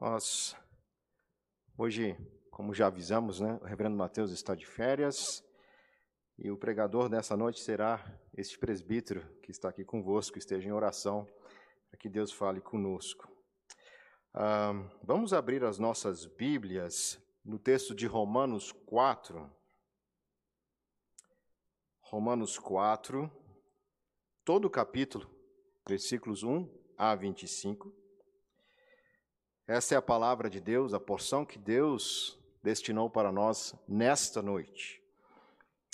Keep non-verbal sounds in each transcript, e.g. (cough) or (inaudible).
Nós, hoje, como já avisamos, né, o reverendo Mateus está de férias e o pregador dessa noite será este presbítero que está aqui convosco, esteja em oração para que Deus fale conosco. Ah, vamos abrir as nossas Bíblias no texto de Romanos 4. Romanos 4, todo o capítulo, versículos 1 a 25. Essa é a palavra de Deus, a porção que Deus destinou para nós nesta noite.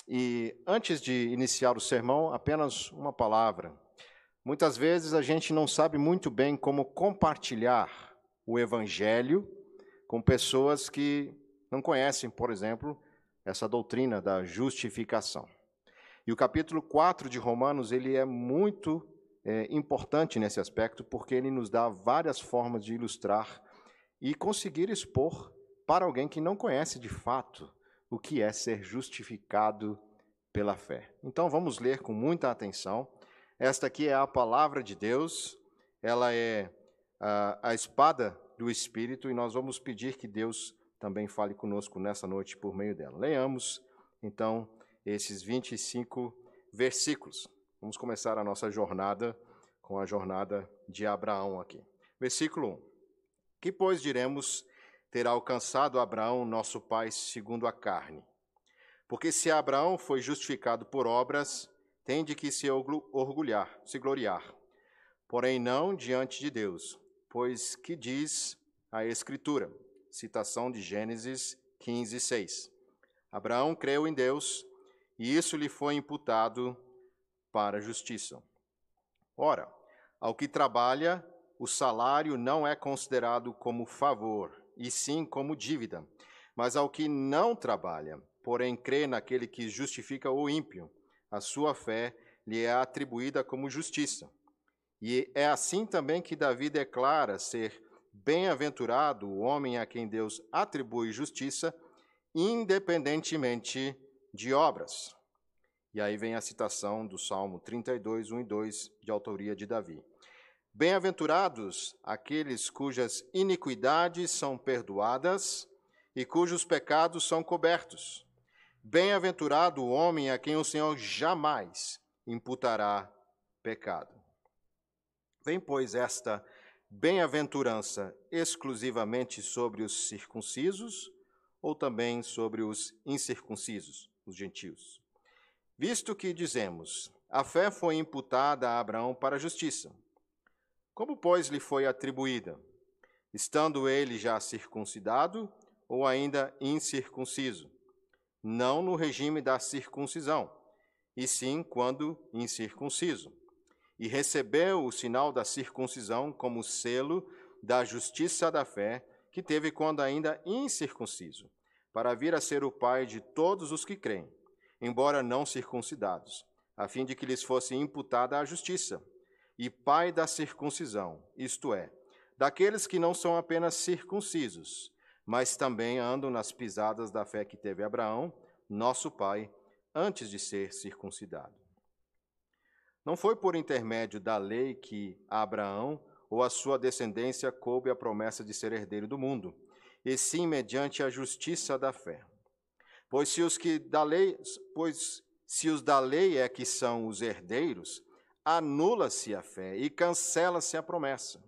E antes de iniciar o sermão, apenas uma palavra. Muitas vezes a gente não sabe muito bem como compartilhar o evangelho com pessoas que não conhecem, por exemplo, essa doutrina da justificação. E o capítulo 4 de Romanos, ele é muito é, importante nesse aspecto, porque ele nos dá várias formas de ilustrar e conseguir expor para alguém que não conhece de fato o que é ser justificado pela fé. Então vamos ler com muita atenção. Esta aqui é a palavra de Deus, ela é a, a espada do Espírito e nós vamos pedir que Deus também fale conosco nessa noite por meio dela. Leamos então esses 25 versículos. Vamos começar a nossa jornada com a jornada de Abraão aqui. Versículo 1. Que, pois, diremos ter alcançado Abraão, nosso pai, segundo a carne? Porque se Abraão foi justificado por obras, tem de que se orgulhar, se gloriar. Porém, não diante de Deus, pois que diz a Escritura? Citação de Gênesis 15, 6. Abraão creu em Deus, e isso lhe foi imputado para a justiça. Ora, ao que trabalha, o salário não é considerado como favor, e sim como dívida. Mas ao que não trabalha, porém crê naquele que justifica o ímpio, a sua fé lhe é atribuída como justiça. E é assim também que Davi declara ser bem-aventurado o homem a quem Deus atribui justiça, independentemente de obras. E aí vem a citação do Salmo 32, 1 e 2, de autoria de Davi. Bem-aventurados aqueles cujas iniquidades são perdoadas e cujos pecados são cobertos. Bem-aventurado o homem a quem o Senhor jamais imputará pecado. Vem, pois, esta bem-aventurança exclusivamente sobre os circuncisos ou também sobre os incircuncisos, os gentios? Visto que dizemos, a fé foi imputada a Abraão para a justiça. Como, pois, lhe foi atribuída? Estando ele já circuncidado ou ainda incircunciso? Não no regime da circuncisão, e sim quando incircunciso. E recebeu o sinal da circuncisão como selo da justiça da fé que teve quando ainda incircunciso, para vir a ser o pai de todos os que creem embora não circuncidados, a fim de que lhes fosse imputada a justiça, e pai da circuncisão, isto é, daqueles que não são apenas circuncisos, mas também andam nas pisadas da fé que teve Abraão, nosso pai, antes de ser circuncidado. Não foi por intermédio da lei que Abraão ou a sua descendência coube a promessa de ser herdeiro do mundo, e sim mediante a justiça da fé. Pois se os que da lei, pois se os da lei é que são os herdeiros, anula-se a fé e cancela-se a promessa.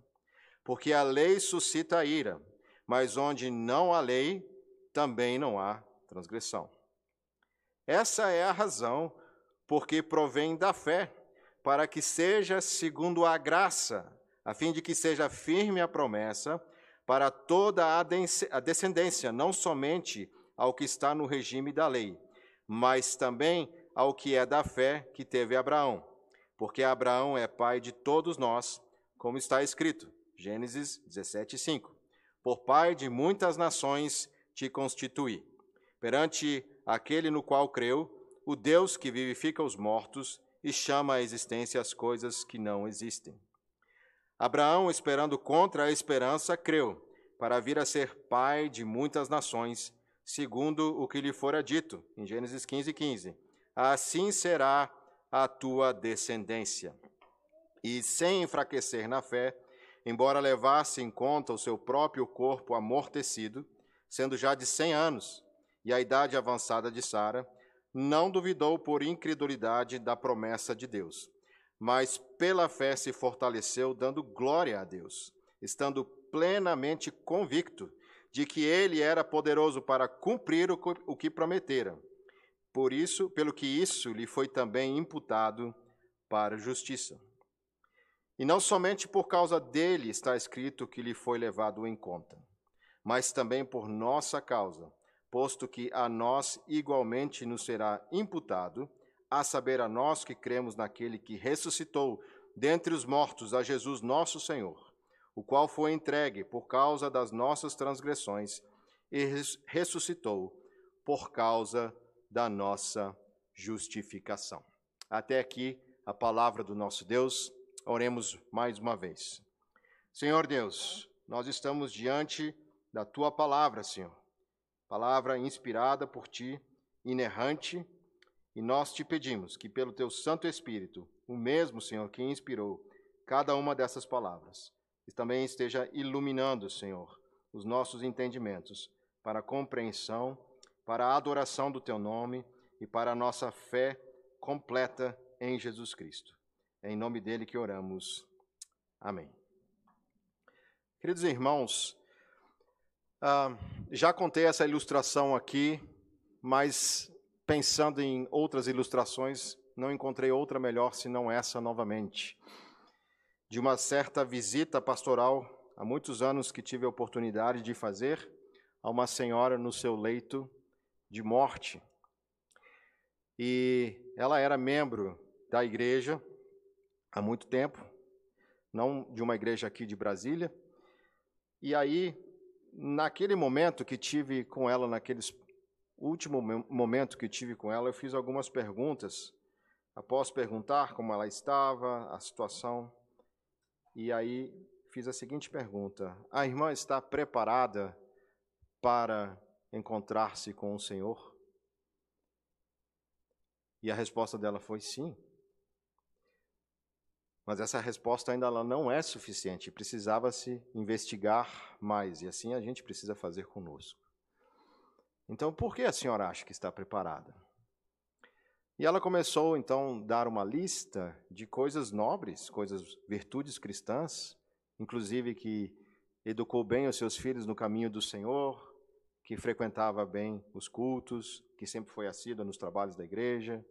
Porque a lei suscita ira, mas onde não há lei, também não há transgressão. Essa é a razão porque provém da fé, para que seja segundo a graça, a fim de que seja firme a promessa para toda a descendência, não somente ao que está no regime da lei, mas também ao que é da fé que teve Abraão, porque Abraão é pai de todos nós, como está escrito, Gênesis 17, 5. Por pai de muitas nações te constituí. Perante aquele no qual creu, o Deus que vivifica os mortos e chama à existência as coisas que não existem. Abraão, esperando contra a esperança, creu, para vir a ser pai de muitas nações, segundo o que lhe fora dito, em Gênesis 15, 15. Assim será a tua descendência. E sem enfraquecer na fé, embora levasse em conta o seu próprio corpo amortecido, sendo já de cem anos, e a idade avançada de Sara, não duvidou por incredulidade da promessa de Deus, mas pela fé se fortaleceu, dando glória a Deus, estando plenamente convicto de que ele era poderoso para cumprir o que prometera. Por isso, pelo que isso lhe foi também imputado para justiça. E não somente por causa dele está escrito que lhe foi levado em conta, mas também por nossa causa, posto que a nós igualmente nos será imputado, a saber, a nós que cremos naquele que ressuscitou dentre os mortos a Jesus nosso Senhor, o qual foi entregue por causa das nossas transgressões e ressuscitou por causa da nossa justificação. Até aqui a palavra do nosso Deus. Oremos mais uma vez. Senhor Deus, nós estamos diante da tua palavra, Senhor. Palavra inspirada por ti, inerrante, e nós te pedimos que pelo teu Santo Espírito, o mesmo, Senhor, que inspirou cada uma dessas palavras, também esteja iluminando, Senhor, os nossos entendimentos para a compreensão, para a adoração do teu nome e para a nossa fé completa em Jesus Cristo. É em nome dele que oramos. Amém. Queridos irmãos, uh, já contei essa ilustração aqui, mas pensando em outras ilustrações, não encontrei outra melhor senão essa novamente de uma certa visita pastoral, há muitos anos que tive a oportunidade de fazer, a uma senhora no seu leito de morte. E ela era membro da igreja há muito tempo, não de uma igreja aqui de Brasília. E aí, naquele momento que tive com ela, naquele último momento que tive com ela, eu fiz algumas perguntas. Após perguntar como ela estava, a situação, e aí fiz a seguinte pergunta: A irmã está preparada para encontrar-se com o Senhor? E a resposta dela foi sim. Mas essa resposta ainda não é suficiente, precisava-se investigar mais, e assim a gente precisa fazer conosco. Então, por que a senhora acha que está preparada? E ela começou então a dar uma lista de coisas nobres, coisas, virtudes cristãs, inclusive que educou bem os seus filhos no caminho do Senhor, que frequentava bem os cultos, que sempre foi assídua nos trabalhos da igreja,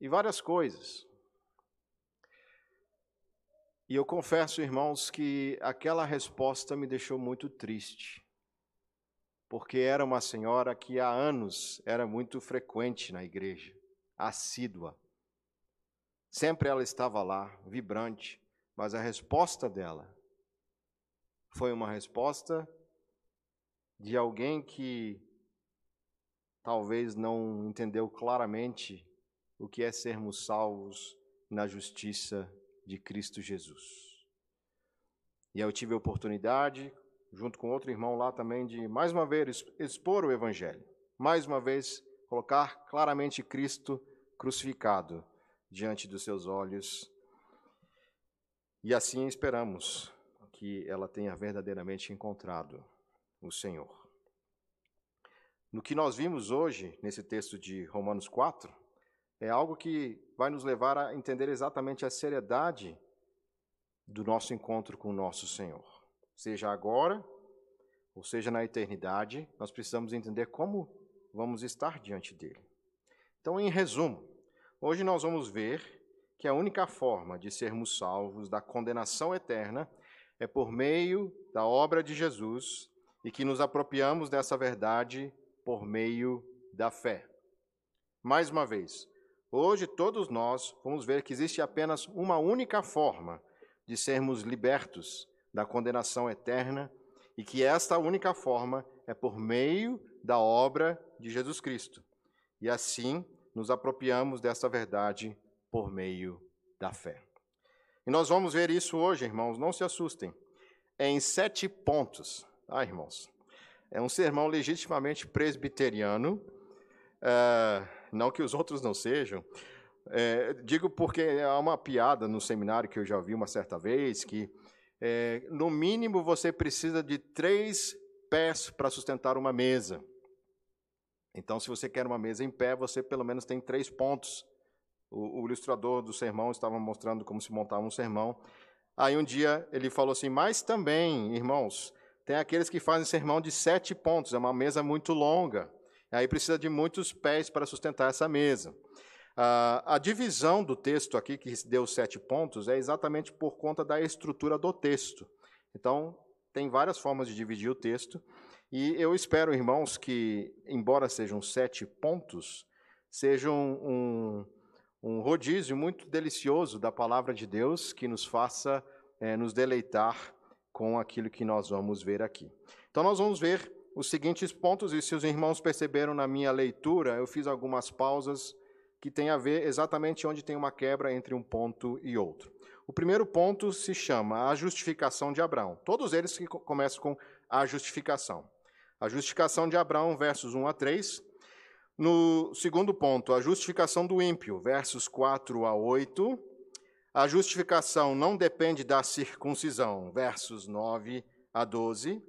e várias coisas. E eu confesso, irmãos, que aquela resposta me deixou muito triste, porque era uma senhora que há anos era muito frequente na igreja assídua. Sempre ela estava lá, vibrante, mas a resposta dela foi uma resposta de alguém que talvez não entendeu claramente o que é sermos salvos na justiça de Cristo Jesus. E eu tive a oportunidade, junto com outro irmão lá também, de mais uma vez expor o Evangelho. Mais uma vez, colocar claramente Cristo crucificado diante dos seus olhos. E assim esperamos que ela tenha verdadeiramente encontrado o Senhor. No que nós vimos hoje, nesse texto de Romanos 4, é algo que vai nos levar a entender exatamente a seriedade do nosso encontro com o nosso Senhor. Seja agora, ou seja na eternidade, nós precisamos entender como vamos estar diante dele. Então, em resumo, hoje nós vamos ver que a única forma de sermos salvos da condenação eterna é por meio da obra de Jesus e que nos apropriamos dessa verdade por meio da fé. Mais uma vez, hoje todos nós vamos ver que existe apenas uma única forma de sermos libertos da condenação eterna e que esta única forma é por meio da obra de Jesus Cristo. E assim nos apropriamos dessa verdade por meio da fé. E nós vamos ver isso hoje, irmãos, não se assustem. É em sete pontos. Ah, irmãos, é um sermão legitimamente presbiteriano, é, não que os outros não sejam. É, digo porque há uma piada no seminário que eu já ouvi uma certa vez, que é, no mínimo você precisa de três pés para sustentar uma mesa. Então, se você quer uma mesa em pé, você pelo menos tem três pontos. O, o ilustrador do sermão estava mostrando como se montava um sermão. Aí um dia ele falou assim: Mas também, irmãos, tem aqueles que fazem sermão de sete pontos, é uma mesa muito longa. Aí precisa de muitos pés para sustentar essa mesa. a divisão do texto aqui, que deu sete pontos, é exatamente por conta da estrutura do texto. Então, tem várias formas de dividir o texto. E eu espero, irmãos, que, embora sejam sete pontos, seja um, um, um rodízio muito delicioso da palavra de Deus que nos faça é, nos deleitar com aquilo que nós vamos ver aqui. Então, nós vamos ver os seguintes pontos, e se os irmãos perceberam na minha leitura, eu fiz algumas pausas que têm a ver exatamente onde tem uma quebra entre um ponto e outro. O primeiro ponto se chama a justificação de Abraão. Todos eles que começam com a justificação. A justificação de Abraão, versos 1 a 3. No segundo ponto, a justificação do ímpio, versos 4 a 8. A justificação não depende da circuncisão, versos 9 a 12.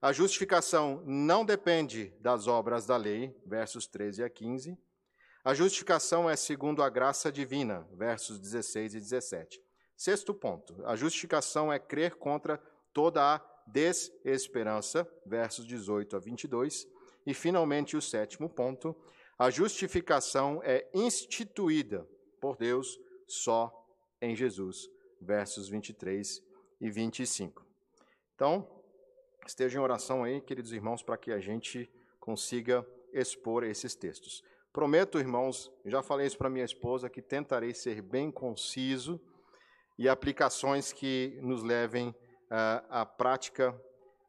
A justificação não depende das obras da lei, versos 13 a 15. A justificação é segundo a graça divina, versos 16 e 17. Sexto ponto, a justificação é crer contra toda a desesperança, versos 18 a 22. E, finalmente, o sétimo ponto, a justificação é instituída por Deus só em Jesus, versos 23 e 25. Então, esteja em oração aí, queridos irmãos, para que a gente consiga expor esses textos. Prometo, irmãos, já falei isso para minha esposa, que tentarei ser bem conciso e aplicações que nos levem uh, à prática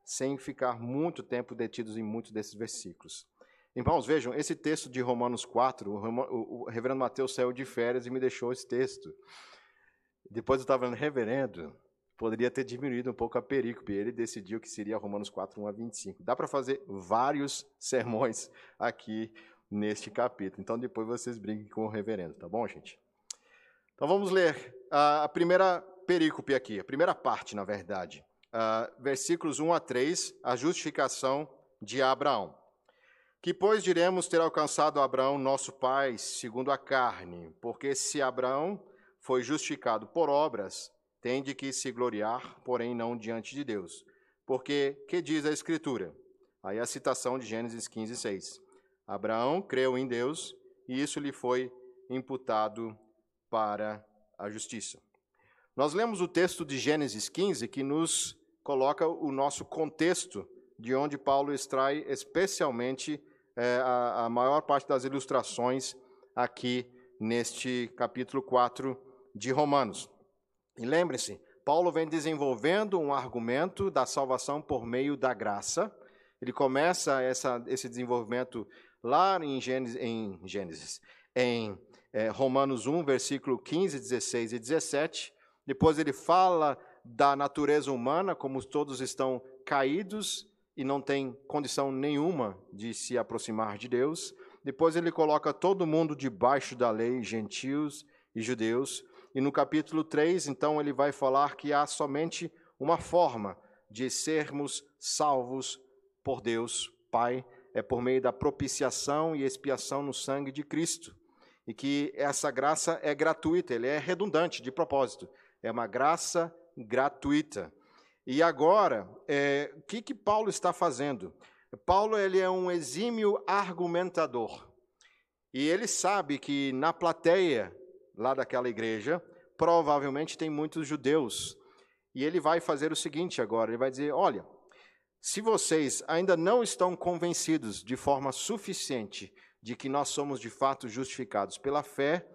sem ficar muito tempo detidos em muitos desses versículos. Irmãos, vejam, esse texto de Romanos 4, o, o reverendo Mateus saiu de férias e me deixou esse texto. Depois eu estava falando, reverendo, poderia ter diminuído um pouco a perícope. Ele decidiu que seria Romanos 4, 1 a 25. Dá para fazer vários sermões aqui neste capítulo. Então depois vocês brinquem com o reverendo, tá bom, gente? Então vamos ler a primeira perícope aqui, a primeira parte, na verdade. Uh, versículos 1 a 3, a justificação de Abraão. Que, pois, diremos ter alcançado Abraão, nosso pai, segundo a carne, porque se Abraão foi justificado por obras, tem de que se gloriar, porém não diante de Deus. Porque, que diz a Escritura? Aí a citação de Gênesis 15, 6. Abraão creu em Deus e isso lhe foi imputado para a justiça. Nós lemos o texto de Gênesis 15 que nos coloca o nosso contexto de onde Paulo extrai especialmente é, a, a maior parte das ilustrações aqui neste capítulo 4 de Romanos. E lembre-se, Paulo vem desenvolvendo um argumento da salvação por meio da graça. Ele começa essa, esse desenvolvimento lá em Gênesis, em, Gênesis, em é, Romanos 1, versículo 15, 16 e 17. Depois ele fala da natureza humana, como todos estão caídos e não têm condição nenhuma de se aproximar de Deus. Depois ele coloca todo mundo debaixo da lei, gentios e judeus. E no capítulo 3, então, ele vai falar que há somente uma forma de sermos salvos por Deus Pai, é por meio da propiciação e expiação no sangue de Cristo. E que essa graça é gratuita, ele é redundante de propósito. É uma graça gratuita. E agora, é, o que, que Paulo está fazendo? Paulo ele é um exímio argumentador. E ele sabe que na plateia lá daquela igreja, provavelmente tem muitos judeus. E ele vai fazer o seguinte agora: ele vai dizer, olha, se vocês ainda não estão convencidos de forma suficiente de que nós somos de fato justificados pela fé,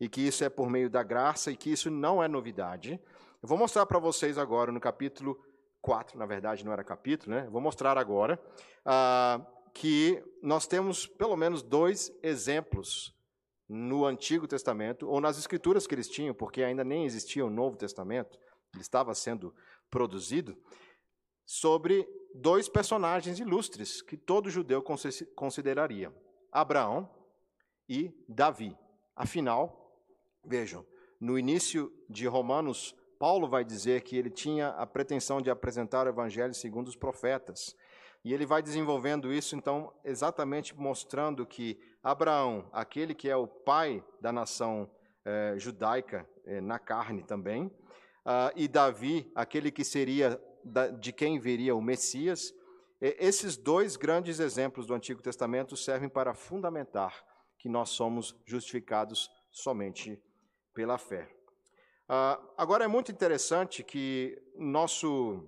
e que isso é por meio da graça, e que isso não é novidade, eu vou mostrar para vocês agora no capítulo 4, na verdade não era capítulo, né? Vou mostrar agora ah, que nós temos pelo menos dois exemplos no Antigo Testamento, ou nas escrituras que eles tinham, porque ainda nem existia o Novo Testamento, ele estava sendo produzido, sobre dois personagens ilustres que todo judeu consideraria: Abraão e Davi. Afinal, vejam, no início de Romanos Paulo vai dizer que ele tinha a pretensão de apresentar o evangelho segundo os profetas. E ele vai desenvolvendo isso, então, exatamente mostrando que Abraão, aquele que é o pai da nação eh, judaica eh, na carne também, uh, e Davi, aquele que seria da, de quem viria o Messias, eh, esses dois grandes exemplos do Antigo Testamento servem para fundamentar que nós somos justificados somente pela fé. Uh, agora é muito interessante que nosso,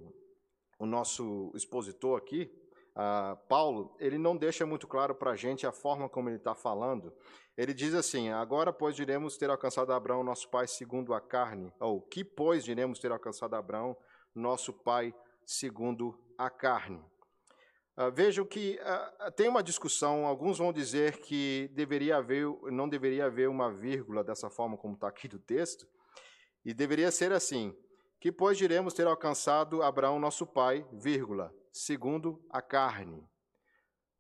o nosso expositor aqui, uh, Paulo, ele não deixa muito claro para a gente a forma como ele está falando. Ele diz assim: Agora, pois, diremos ter alcançado Abraão, nosso pai, segundo a carne. Ou que, pois, diremos ter alcançado Abraão, nosso pai, segundo a carne. Uh, vejam que uh, tem uma discussão, alguns vão dizer que deveria haver, não deveria haver uma vírgula dessa forma como está aqui do texto, e deveria ser assim: que pois diremos ter alcançado Abraão nosso pai, vírgula, segundo a carne.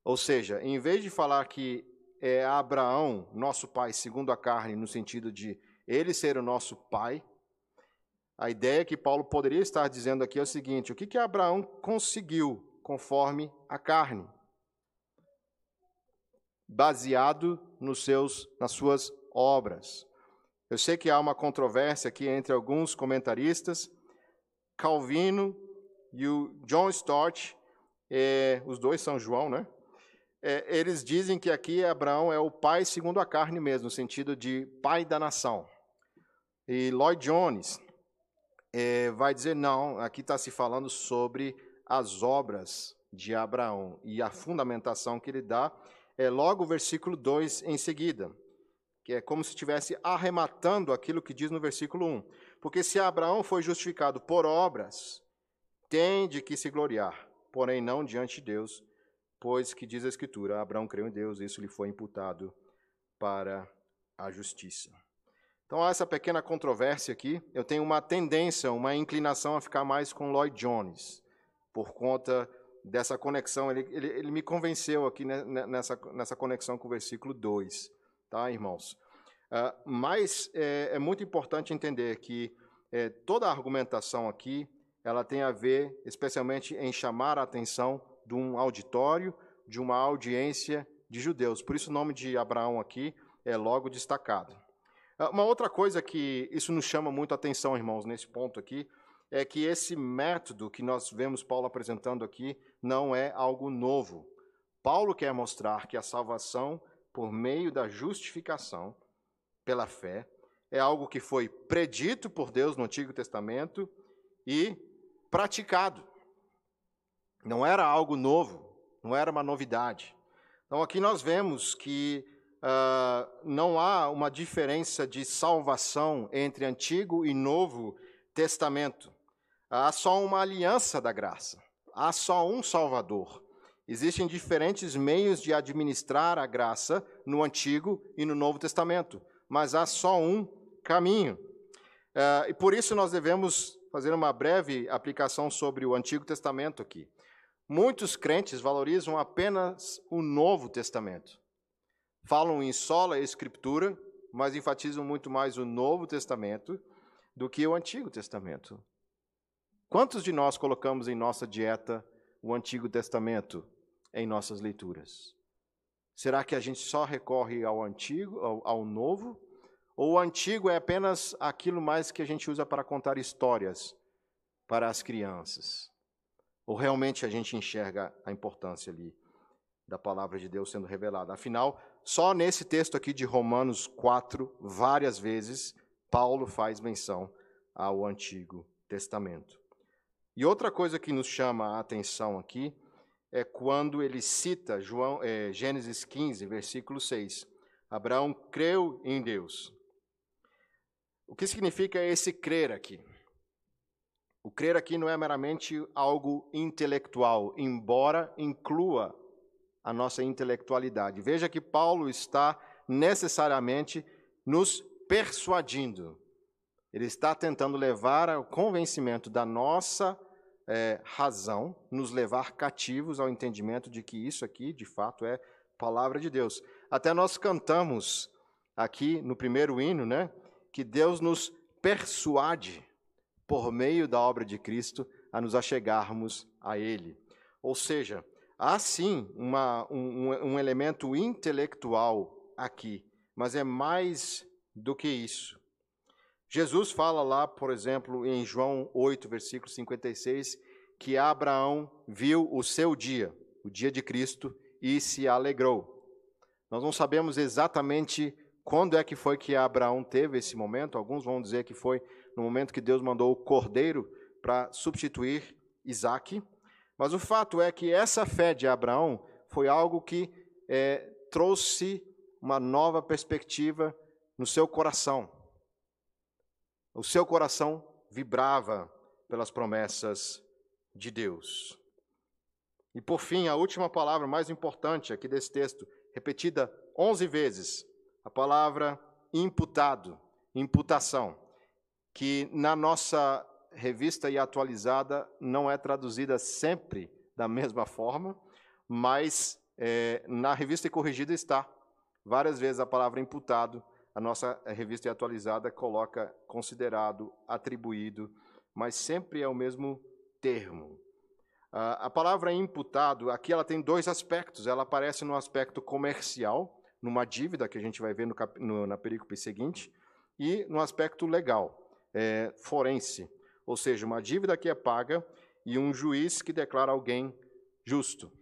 Ou seja, em vez de falar que é Abraão nosso pai segundo a carne, no sentido de ele ser o nosso pai, a ideia que Paulo poderia estar dizendo aqui é o seguinte: o que, que Abraão conseguiu conforme a carne? Baseado nos seus, nas suas obras. Eu sei que há uma controvérsia aqui entre alguns comentaristas. Calvino e o John Stott, é, os dois são João, né? É, eles dizem que aqui Abraão é o pai segundo a carne mesmo, no sentido de pai da nação. E Lloyd Jones é, vai dizer: não, aqui está se falando sobre as obras de Abraão. E a fundamentação que ele dá é logo o versículo 2 em seguida que é como se estivesse arrematando aquilo que diz no versículo 1. Porque se Abraão foi justificado por obras, tem de que se gloriar, porém não diante de Deus, pois que diz a Escritura: Abraão creu em Deus, isso lhe foi imputado para a justiça. Então há essa pequena controvérsia aqui. Eu tenho uma tendência, uma inclinação a ficar mais com Lloyd Jones, por conta dessa conexão. Ele, ele, ele me convenceu aqui nessa, nessa conexão com o versículo 2 tá, irmãos? Uh, mas é, é, muito importante entender que é, toda a argumentação aqui ela tem a ver, especialmente, em chamar a atenção de um auditório, de uma audiência de judeus. Por isso o nome de Abraão aqui é logo destacado. Uh, uma outra coisa que isso nos chama muito a atenção, irmãos, nesse ponto aqui, é que esse método que nós vemos Paulo apresentando aqui não é algo novo. Paulo quer mostrar que a salvação por meio da justificação pela fé, é algo que foi predito por Deus no Antigo Testamento e praticado. Não era algo novo, não era uma novidade. Então aqui nós vemos que uh, não há uma diferença de salvação entre Antigo e Novo Testamento. Há só uma aliança da graça. Há só um Salvador. Existem diferentes meios de administrar a graça no Antigo e no Novo Testamento, mas há só um caminho. Uh, e por isso nós devemos fazer uma breve aplicação sobre o Antigo Testamento aqui. Muitos crentes valorizam apenas o Novo Testamento. Falam em sola Escritura, mas enfatizam muito mais o Novo Testamento do que o Antigo Testamento. Quantos de nós colocamos em nossa dieta o Antigo Testamento? em nossas leituras? Será que a gente só recorre ao antigo, ao, ao novo? Ou o antigo é apenas aquilo mais que a gente usa para contar histórias para as crianças? Ou realmente a gente enxerga a importância ali da palavra de Deus sendo revelada? Afinal, só nesse texto aqui de Romanos 4, várias vezes, Paulo faz menção ao Antigo Testamento. E outra coisa que nos chama a atenção aqui é quando ele cita João, é, Gênesis 15, versículo 6. Abraão creu em Deus. O que significa esse crer aqui? O crer aqui não é meramente algo intelectual, embora inclua a nossa intelectualidade. Veja que Paulo está necessariamente nos persuadindo. Ele está tentando levar ao convencimento da nossa é, razão nos levar cativos ao entendimento de que isso aqui, de fato, é palavra de Deus. Até nós cantamos aqui no primeiro hino, né, que Deus nos persuade por meio da obra de Cristo, a nos achegarmos a Ele. Ou seja, há sim uma, um, um elemento intelectual aqui, mas é mais do que isso. Jesus fala lá, por exemplo, em João 8, versículo 56, que Abraão viu o seu dia, o dia de Cristo, e se alegrou. Nós não sabemos exatamente quando é que foi que Abraão teve esse momento. Alguns vão dizer que foi no momento que Deus mandou o cordeiro para substituir Isaac. Mas o fato é que essa fé de Abraão foi algo que é, trouxe uma nova perspectiva no seu coração. O seu coração vibrava pelas promessas de Deus. E por fim, a última palavra mais importante aqui desse texto, repetida 11 vezes, a palavra imputado, imputação, que na nossa revista e atualizada não é traduzida sempre da mesma forma, mas é, na revista e corrigida está. Várias vezes a palavra imputado, a nossa revista e atualizada coloca considerado, atribuído, mas sempre é o mesmo termo. A palavra imputado, aqui ela tem dois aspectos. Ela aparece no aspecto comercial, numa dívida que a gente vai ver no, no, na perícope seguinte, e no aspecto legal, é, forense, ou seja, uma dívida que é paga e um juiz que declara alguém justo.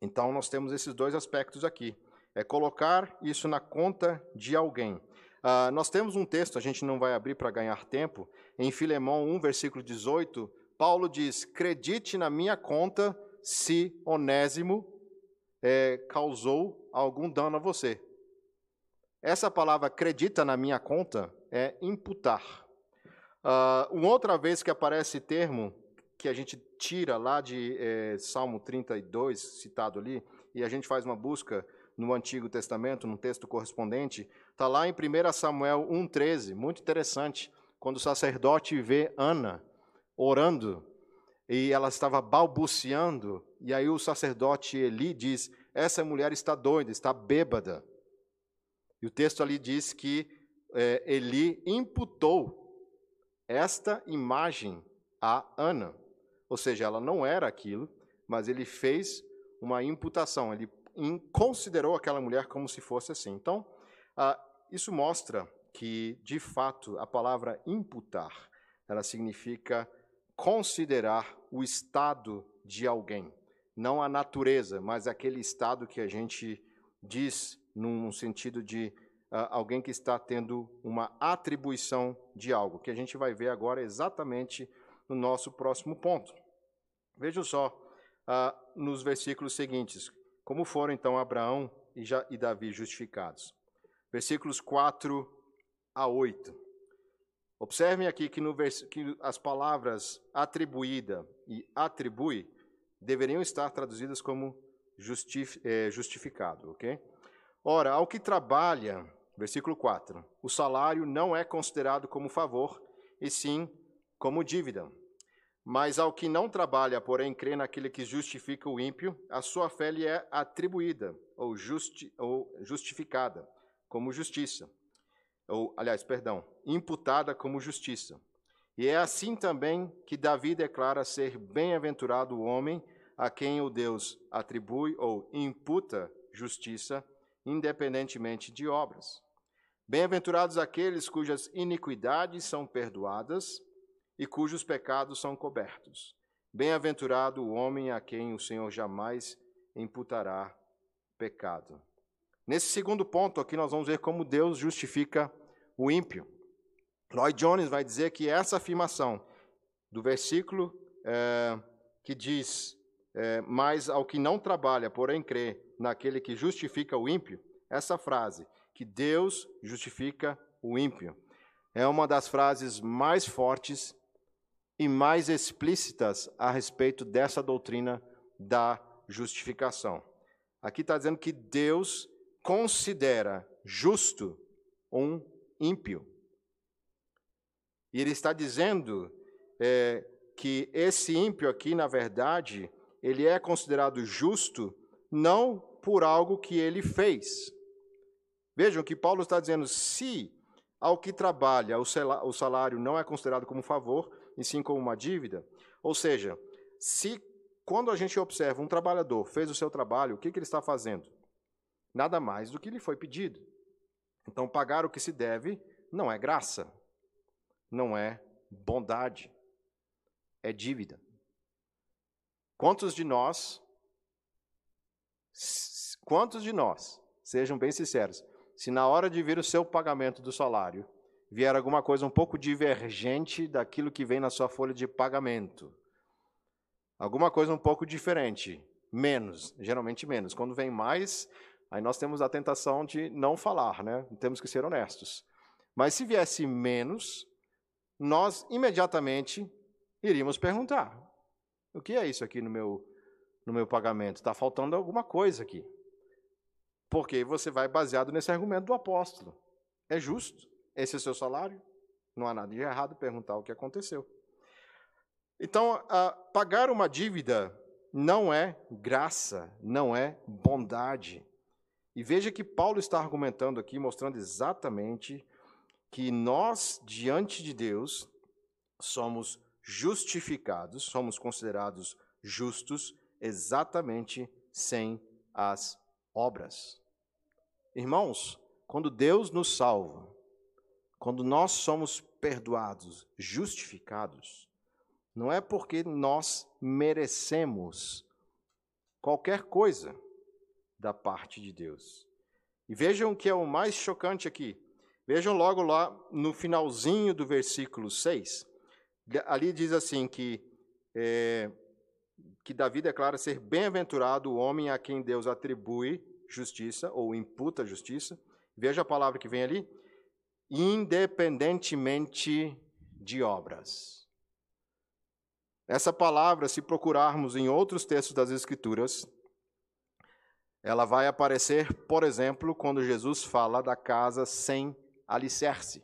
Então, nós temos esses dois aspectos aqui. É colocar isso na conta de alguém. Uh, nós temos um texto, a gente não vai abrir para ganhar tempo, em Filemão 1, versículo 18, Paulo diz: Credite na minha conta se Onésimo é, causou algum dano a você. Essa palavra acredita na minha conta é imputar. Uh, uma outra vez que aparece termo que a gente tira lá de é, Salmo 32, citado ali, e a gente faz uma busca no Antigo Testamento, num texto correspondente, está lá em 1 Samuel 1,13, muito interessante, quando o sacerdote vê Ana orando e ela estava balbuciando, e aí o sacerdote Eli diz: Essa mulher está doida, está bêbada. E o texto ali diz que é, Eli imputou esta imagem a Ana. Ou seja, ela não era aquilo, mas ele fez uma imputação, ele considerou aquela mulher como se fosse assim. Então, ah, isso mostra que, de fato, a palavra imputar, ela significa considerar o estado de alguém, não a natureza, mas aquele estado que a gente diz num sentido de uh, alguém que está tendo uma atribuição de algo, que a gente vai ver agora exatamente no nosso próximo ponto. Veja só uh, nos versículos seguintes, como foram então Abraão e, Davi justificados. Versículos 4 a 8. Observem aqui que, que as palavras atribuída e atribui deveriam estar traduzidas como é, justificado, ok? Ora, ao que trabalha, versículo 4, o salário não é considerado como favor, e sim como dívida. Mas ao que não trabalha, porém crê naquele que justifica o ímpio, a sua fé lhe é atribuída, ou, justi... ou justificada, como justiça ou aliás, perdão, imputada como justiça. E é assim também que Davi declara ser bem-aventurado o homem a quem o Deus atribui ou imputa justiça, independentemente de obras. Bem-aventurados aqueles cujas iniquidades são perdoadas e cujos pecados são cobertos. Bem-aventurado o homem a quem o Senhor jamais imputará pecado. Nesse segundo ponto aqui, nós vamos ver como Deus justifica o ímpio. Lloyd Jones vai dizer que essa afirmação do versículo é, que diz: é, Mas ao que não trabalha, porém crê naquele que justifica o ímpio, essa frase, que Deus justifica o ímpio, é uma das frases mais fortes e mais explícitas a respeito dessa doutrina da justificação. Aqui está dizendo que Deus considera justo um ímpio. E ele está dizendo é, que esse ímpio aqui, na verdade, ele é considerado justo não por algo que ele fez. Vejam que Paulo está dizendo: se ao que trabalha, o salário não é considerado como favor, e sim como uma dívida. Ou seja, se quando a gente observa um trabalhador fez o seu trabalho, o que, que ele está fazendo? Nada mais do que lhe foi pedido. Então, pagar o que se deve não é graça, não é bondade, é dívida. Quantos de nós, quantos de nós, sejam bem sinceros, se na hora de vir o seu pagamento do salário vier alguma coisa um pouco divergente daquilo que vem na sua folha de pagamento, alguma coisa um pouco diferente, menos, geralmente menos. Quando vem mais, aí nós temos a tentação de não falar, né? Temos que ser honestos. Mas se viesse menos, nós imediatamente iríamos perguntar: o que é isso aqui no meu, no meu pagamento? Está faltando alguma coisa aqui. Porque você vai baseado nesse argumento do apóstolo. É justo? Esse é o seu salário? Não há nada de errado perguntar o que aconteceu. Então, uh, pagar uma dívida não é graça, não é bondade. E veja que Paulo está argumentando aqui, mostrando exatamente que nós, diante de Deus, somos justificados, somos considerados justos exatamente sem as obras. Irmãos, quando Deus nos salva, quando nós somos perdoados, justificados, não é porque nós merecemos qualquer coisa da parte de Deus. E vejam o que é o mais chocante aqui. Vejam logo lá no finalzinho do versículo 6. Ali diz assim que, é, que Davi declara ser bem-aventurado o homem a quem Deus atribui justiça, ou imputa justiça. Veja a palavra que vem ali. Independentemente de obras. Essa palavra, se procurarmos em outros textos das Escrituras, ela vai aparecer, por exemplo, quando Jesus fala da casa sem alicerce.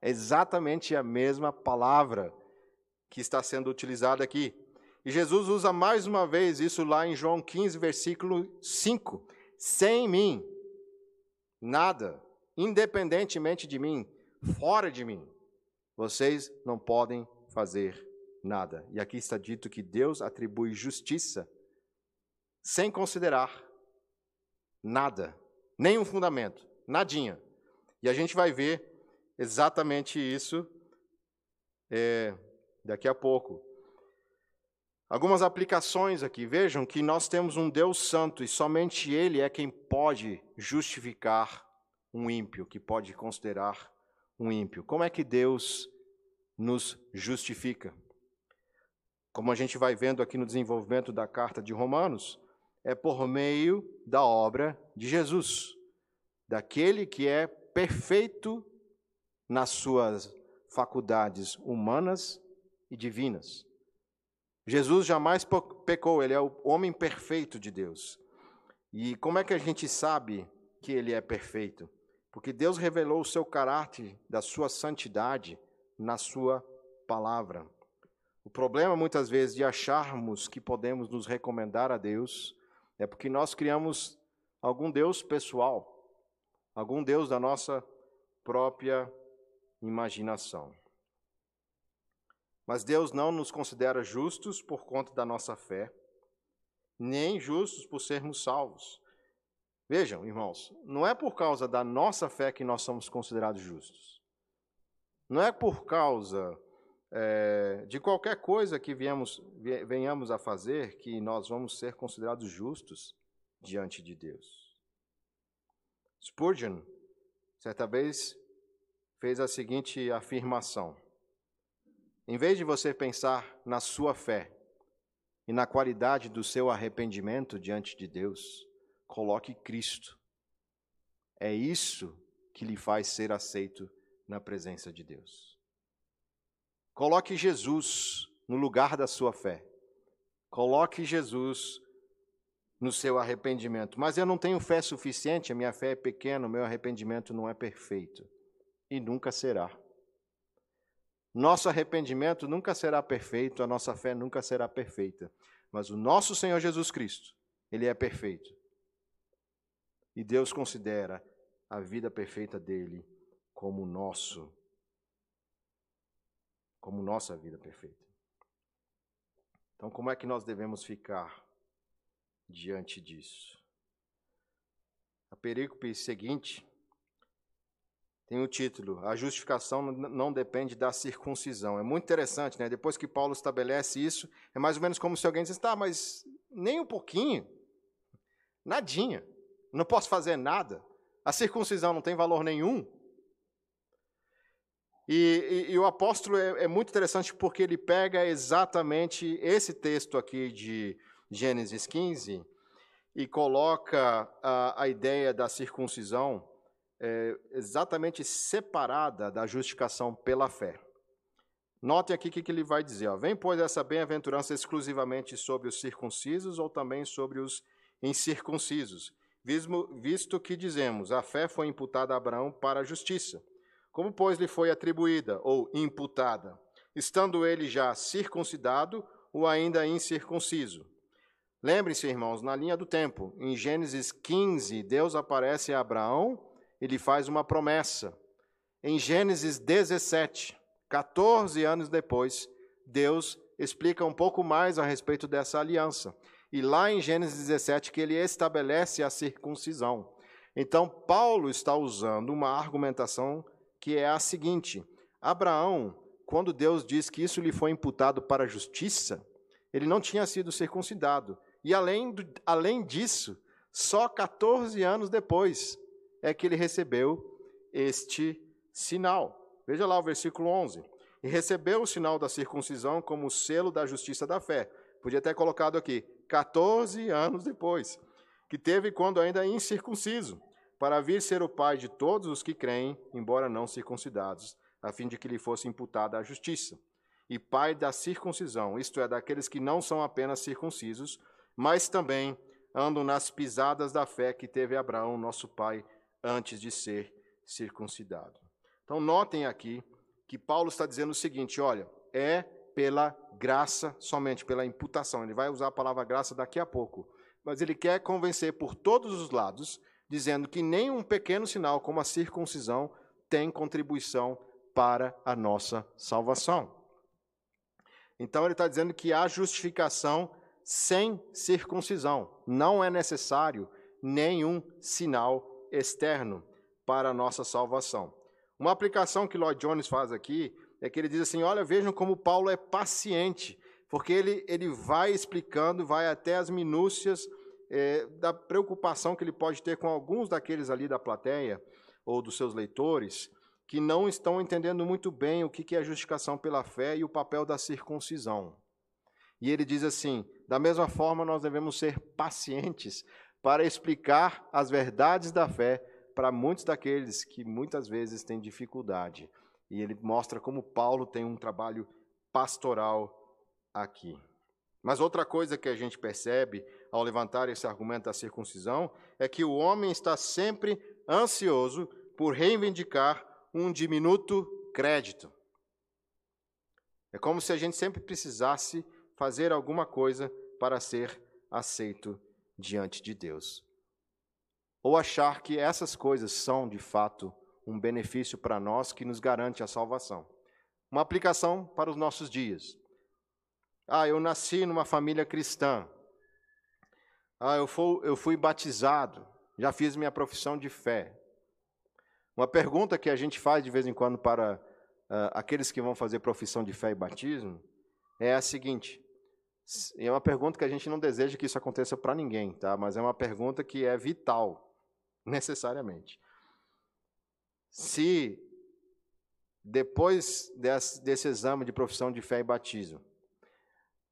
É exatamente a mesma palavra que está sendo utilizada aqui. E Jesus usa mais uma vez isso lá em João 15, versículo 5. Sem mim, nada, independentemente de mim, fora de mim, vocês não podem fazer nada. E aqui está dito que Deus atribui justiça sem considerar nada, nenhum fundamento, nadinha. E a gente vai ver exatamente isso é, daqui a pouco. Algumas aplicações aqui. Vejam que nós temos um Deus santo e somente Ele é quem pode justificar um ímpio, que pode considerar um ímpio. Como é que Deus nos justifica? Como a gente vai vendo aqui no desenvolvimento da carta de Romanos, é por meio da obra de Jesus, daquele que é perfeito nas suas faculdades humanas e divinas. Jesus jamais pecou, ele é o homem perfeito de Deus. E como é que a gente sabe que ele é perfeito? Porque Deus revelou o seu caráter, da sua santidade, na sua palavra. O problema, muitas vezes, de acharmos que podemos nos recomendar a Deus é porque nós criamos algum Deus pessoal, algum Deus da nossa própria imaginação. Mas Deus não nos considera justos por conta da nossa fé, nem justos por sermos salvos. Vejam, irmãos, não é por causa da nossa fé que nós somos considerados justos. Não é por causa é, de qualquer coisa que viemos, venhamos a fazer que nós vamos ser considerados justos diante de Deus. Spurgeon, certa vez, fez a seguinte afirmação: em vez de você pensar na sua fé e na qualidade do seu arrependimento diante de Deus, coloque Cristo. É isso que lhe faz ser aceito na presença de Deus. Coloque Jesus no lugar da sua fé. Coloque Jesus no seu arrependimento. Mas eu não tenho fé suficiente, a minha fé é pequena, o meu arrependimento não é perfeito. E nunca será. Nosso arrependimento nunca será perfeito, a nossa fé nunca será perfeita. Mas o nosso Senhor Jesus Cristo, ele é perfeito. E Deus considera a vida perfeita dele como nosso, como nossa vida perfeita. Então, como é que nós devemos ficar diante disso? A perícope seguinte tem o título: A justificação não depende da circuncisão. É muito interessante, né? Depois que Paulo estabelece isso, é mais ou menos como se alguém dissesse: tá, mas nem um pouquinho, nadinha, não posso fazer nada, a circuncisão não tem valor nenhum. E, e, e o apóstolo é, é muito interessante porque ele pega exatamente esse texto aqui de Gênesis 15 e coloca a, a ideia da circuncisão é, exatamente separada da justificação pela fé. Notem aqui o que, que ele vai dizer. Ó. Vem, pois, essa bem-aventurança exclusivamente sobre os circuncisos ou também sobre os incircuncisos, visto que dizemos, a fé foi imputada a Abraão para a justiça. Como, pois, lhe foi atribuída ou imputada? Estando ele já circuncidado ou ainda incircunciso? Lembrem-se, irmãos, na linha do tempo, em Gênesis 15, Deus aparece a Abraão e lhe faz uma promessa. Em Gênesis 17, 14 anos depois, Deus explica um pouco mais a respeito dessa aliança. E lá em Gênesis 17 que ele estabelece a circuncisão. Então, Paulo está usando uma argumentação que é a seguinte: Abraão, quando Deus diz que isso lhe foi imputado para justiça, ele não tinha sido circuncidado. E além, do, além disso, só 14 anos depois é que ele recebeu este sinal. Veja lá o versículo 11. E recebeu o sinal da circuncisão como selo da justiça da fé. Podia ter colocado aqui, 14 anos depois, que teve quando ainda incircunciso, para vir ser o pai de todos os que creem, embora não circuncidados, a fim de que lhe fosse imputada a justiça. E pai da circuncisão, isto é, daqueles que não são apenas circuncisos, mas também andam nas pisadas da fé que teve Abraão, nosso pai, antes de ser circuncidado. Então, notem aqui que Paulo está dizendo o seguinte: olha, é pela graça, somente pela imputação. Ele vai usar a palavra graça daqui a pouco. Mas ele quer convencer por todos os lados, dizendo que nem um pequeno sinal como a circuncisão tem contribuição para a nossa salvação. Então ele está dizendo que há justificação sem circuncisão. Não é necessário nenhum sinal externo para a nossa salvação. Uma aplicação que Lloyd Jones faz aqui é que ele diz assim: olha, vejam como Paulo é paciente, porque ele, ele vai explicando, vai até as minúcias é, da preocupação que ele pode ter com alguns daqueles ali da plateia ou dos seus leitores que não estão entendendo muito bem o que é a justificação pela fé e o papel da circuncisão. E ele diz assim: da mesma forma, nós devemos ser pacientes para explicar as verdades da fé para muitos daqueles que muitas vezes têm dificuldade. E ele mostra como Paulo tem um trabalho pastoral aqui. Mas outra coisa que a gente percebe ao levantar esse argumento da circuncisão é que o homem está sempre ansioso por reivindicar um diminuto crédito. É como se a gente sempre precisasse fazer alguma coisa para ser aceito diante de Deus. Ou achar que essas coisas são, de fato, um benefício para nós que nos garante a salvação. Uma aplicação para os nossos dias. Ah, eu nasci numa família cristã. Ah, eu fui, eu fui batizado. Já fiz minha profissão de fé. Uma pergunta que a gente faz de vez em quando para uh, aqueles que vão fazer profissão de fé e batismo é a seguinte: é uma pergunta que a gente não deseja que isso aconteça para ninguém, tá? Mas é uma pergunta que é vital, (laughs) necessariamente. Se depois desse, desse exame de profissão de fé e batismo,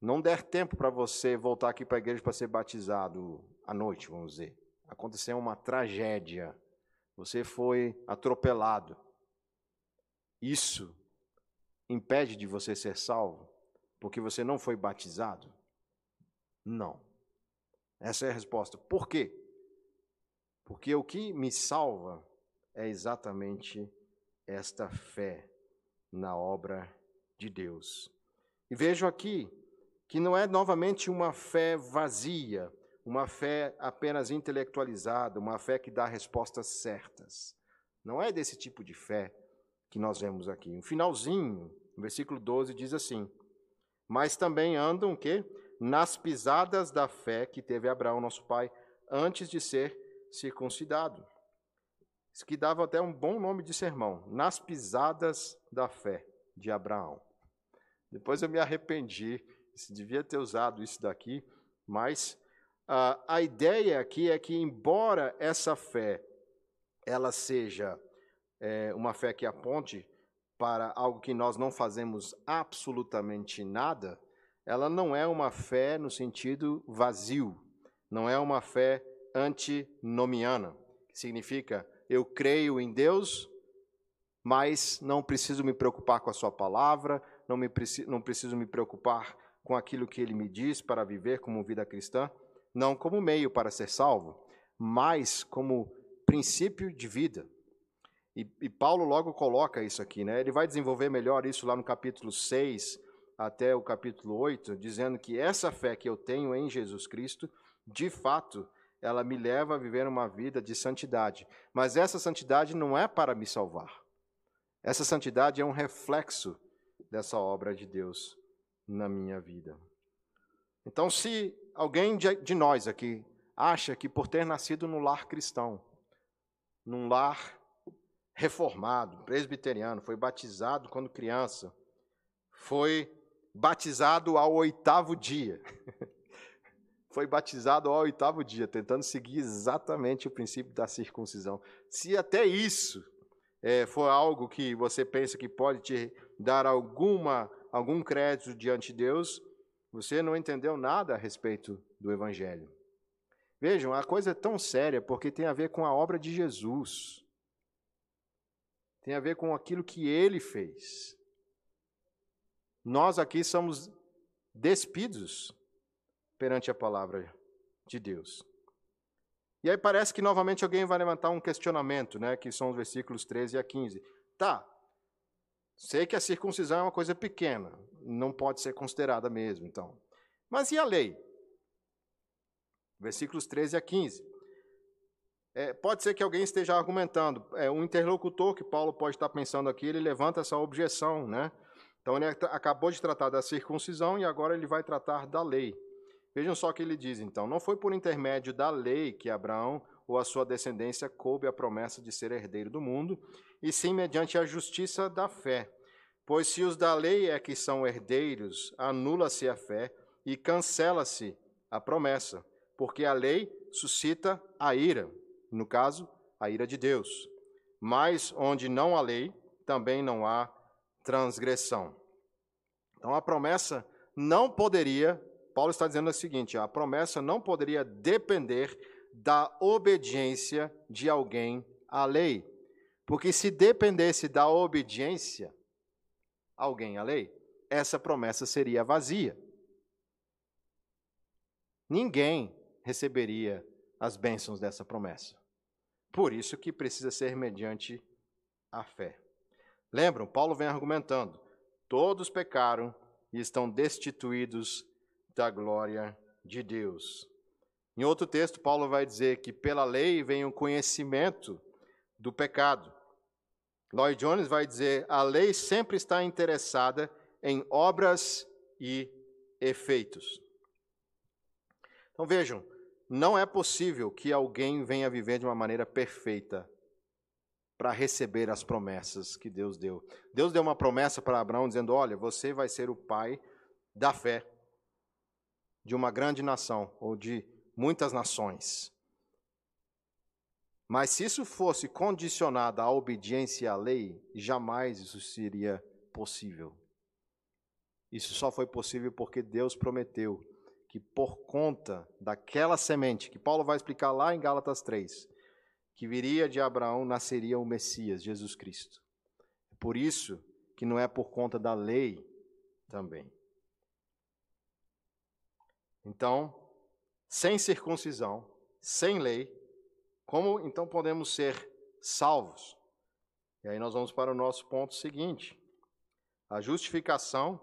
não der tempo para você voltar aqui para a igreja para ser batizado à noite, vamos dizer, aconteceu uma tragédia, você foi atropelado, isso impede de você ser salvo? Porque você não foi batizado? Não. Essa é a resposta. Por quê? Porque o que me salva é exatamente esta fé na obra de Deus. E vejo aqui que não é novamente uma fé vazia, uma fé apenas intelectualizada, uma fé que dá respostas certas. Não é desse tipo de fé que nós vemos aqui. No finalzinho, no versículo 12, diz assim: Mas também andam o quê? Nas pisadas da fé que teve Abraão, nosso pai, antes de ser circuncidado. Isso que dava até um bom nome de sermão, nas pisadas da fé de Abraão. Depois eu me arrependi, devia ter usado isso daqui, mas uh, a ideia aqui é que, embora essa fé ela seja é, uma fé que aponte para algo que nós não fazemos absolutamente nada, ela não é uma fé no sentido vazio, não é uma fé antinomiana, que significa eu creio em Deus, mas não preciso me preocupar com a sua palavra, não, me não preciso me preocupar com aquilo que ele me diz para viver como vida cristã, não como meio para ser salvo, mas como princípio de vida. E, e, Paulo logo coloca isso aqui, né? Ele vai desenvolver melhor isso lá no capítulo 6 até o capítulo 8, dizendo que essa fé que eu tenho em Jesus Cristo, de fato, ela me leva a viver uma vida de santidade. Mas essa santidade não é para me salvar. Essa santidade é um reflexo dessa obra de Deus na minha vida. Então, se alguém de nós aqui acha que por ter nascido no lar cristão, num lar reformado, presbiteriano, foi batizado quando criança, foi batizado ao oitavo dia. (laughs) foi batizado ao oitavo dia, tentando seguir exatamente o princípio da circuncisão. Se até isso é, for algo que você pensa que pode te dar alguma, algum crédito diante de Deus, você não entendeu nada a respeito do Evangelho. Vejam, a coisa é tão séria porque tem a ver com a obra de Jesus. Tem a ver com aquilo que ele fez. Nós aqui somos despidos perante a palavra de Deus. E aí parece que novamente alguém vai levantar um questionamento, né, que são os versículos 13 a 15. Tá, sei que a circuncisão é uma coisa pequena, não pode ser considerada mesmo, então. Mas e a lei? versículos 13 a 15. É, pode ser que alguém esteja argumentando, é, um interlocutor que Paulo pode estar pensando aqui, ele levanta essa objeção, né? Então ele acabou de tratar da circuncisão e agora ele vai tratar da lei. Vejam só o que ele diz, então: Não foi por intermédio da lei que Abraão ou a sua descendência coube a promessa de ser herdeiro do mundo, e sim mediante a justiça da fé. Pois se os da lei é que são herdeiros, anula-se a fé e cancela-se a promessa porque a lei suscita a ira, no caso, a ira de Deus. Mas onde não há lei, também não há transgressão. Então a promessa não poderia, Paulo está dizendo o seguinte: a promessa não poderia depender da obediência de alguém à lei. Porque se dependesse da obediência alguém à lei, essa promessa seria vazia. Ninguém receberia as bênçãos dessa promessa. Por isso que precisa ser mediante a fé. Lembram, Paulo vem argumentando: todos pecaram e estão destituídos da glória de Deus. Em outro texto, Paulo vai dizer que pela lei vem o conhecimento do pecado. Lloyd Jones vai dizer: a lei sempre está interessada em obras e efeitos. Então vejam, não é possível que alguém venha viver de uma maneira perfeita para receber as promessas que Deus deu. Deus deu uma promessa para Abraão dizendo: Olha, você vai ser o pai da fé de uma grande nação ou de muitas nações. Mas se isso fosse condicionado à obediência à lei, jamais isso seria possível. Isso só foi possível porque Deus prometeu que por conta daquela semente, que Paulo vai explicar lá em Gálatas 3, que viria de Abraão, nasceria o Messias, Jesus Cristo. É por isso que não é por conta da lei também. Então, sem circuncisão, sem lei, como então podemos ser salvos? E aí nós vamos para o nosso ponto seguinte. A justificação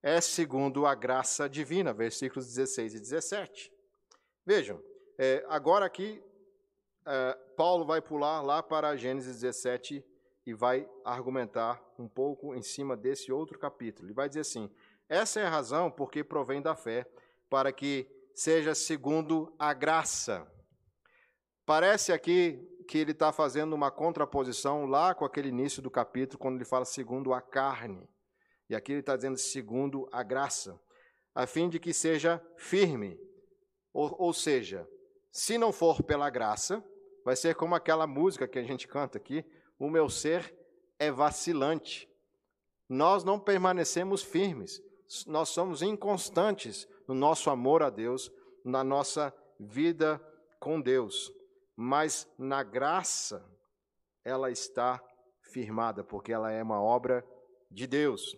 é segundo a graça divina, versículos 16 e 17. Vejam, é, agora aqui é, Paulo vai pular lá para Gênesis 17 e vai argumentar um pouco em cima desse outro capítulo. Ele vai dizer assim: essa é a razão porque provém da fé, para que seja segundo a graça. Parece aqui que ele está fazendo uma contraposição lá com aquele início do capítulo, quando ele fala segundo a carne. E aqui ele está dizendo segundo a graça, a fim de que seja firme. Ou, ou seja, se não for pela graça, vai ser como aquela música que a gente canta aqui: o meu ser é vacilante. Nós não permanecemos firmes, nós somos inconstantes no nosso amor a Deus, na nossa vida com Deus. Mas na graça, ela está firmada, porque ela é uma obra de Deus.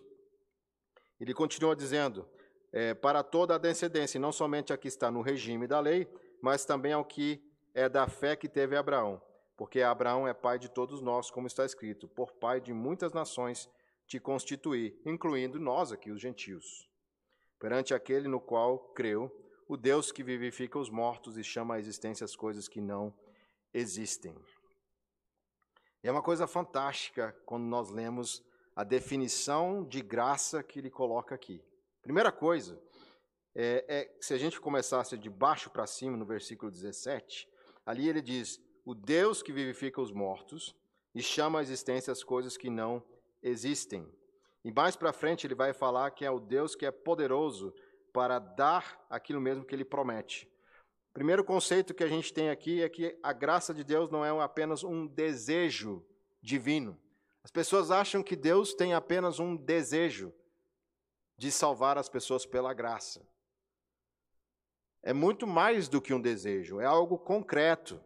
Ele continua dizendo: é, para toda a descendência, não somente a que está no regime da lei, mas também ao que é da fé que teve Abraão. Porque Abraão é pai de todos nós, como está escrito: por pai de muitas nações te constituí, incluindo nós aqui, os gentios. Perante aquele no qual creu, o Deus que vivifica os mortos e chama à existência as coisas que não existem. é uma coisa fantástica quando nós lemos a definição de graça que ele coloca aqui. Primeira coisa, é, é se a gente começasse de baixo para cima, no versículo 17, ali ele diz: O Deus que vivifica os mortos e chama à existência as coisas que não existem. E mais para frente ele vai falar que é o Deus que é poderoso para dar aquilo mesmo que ele promete. Primeiro conceito que a gente tem aqui é que a graça de Deus não é apenas um desejo divino. As pessoas acham que Deus tem apenas um desejo de salvar as pessoas pela graça. É muito mais do que um desejo, é algo concreto,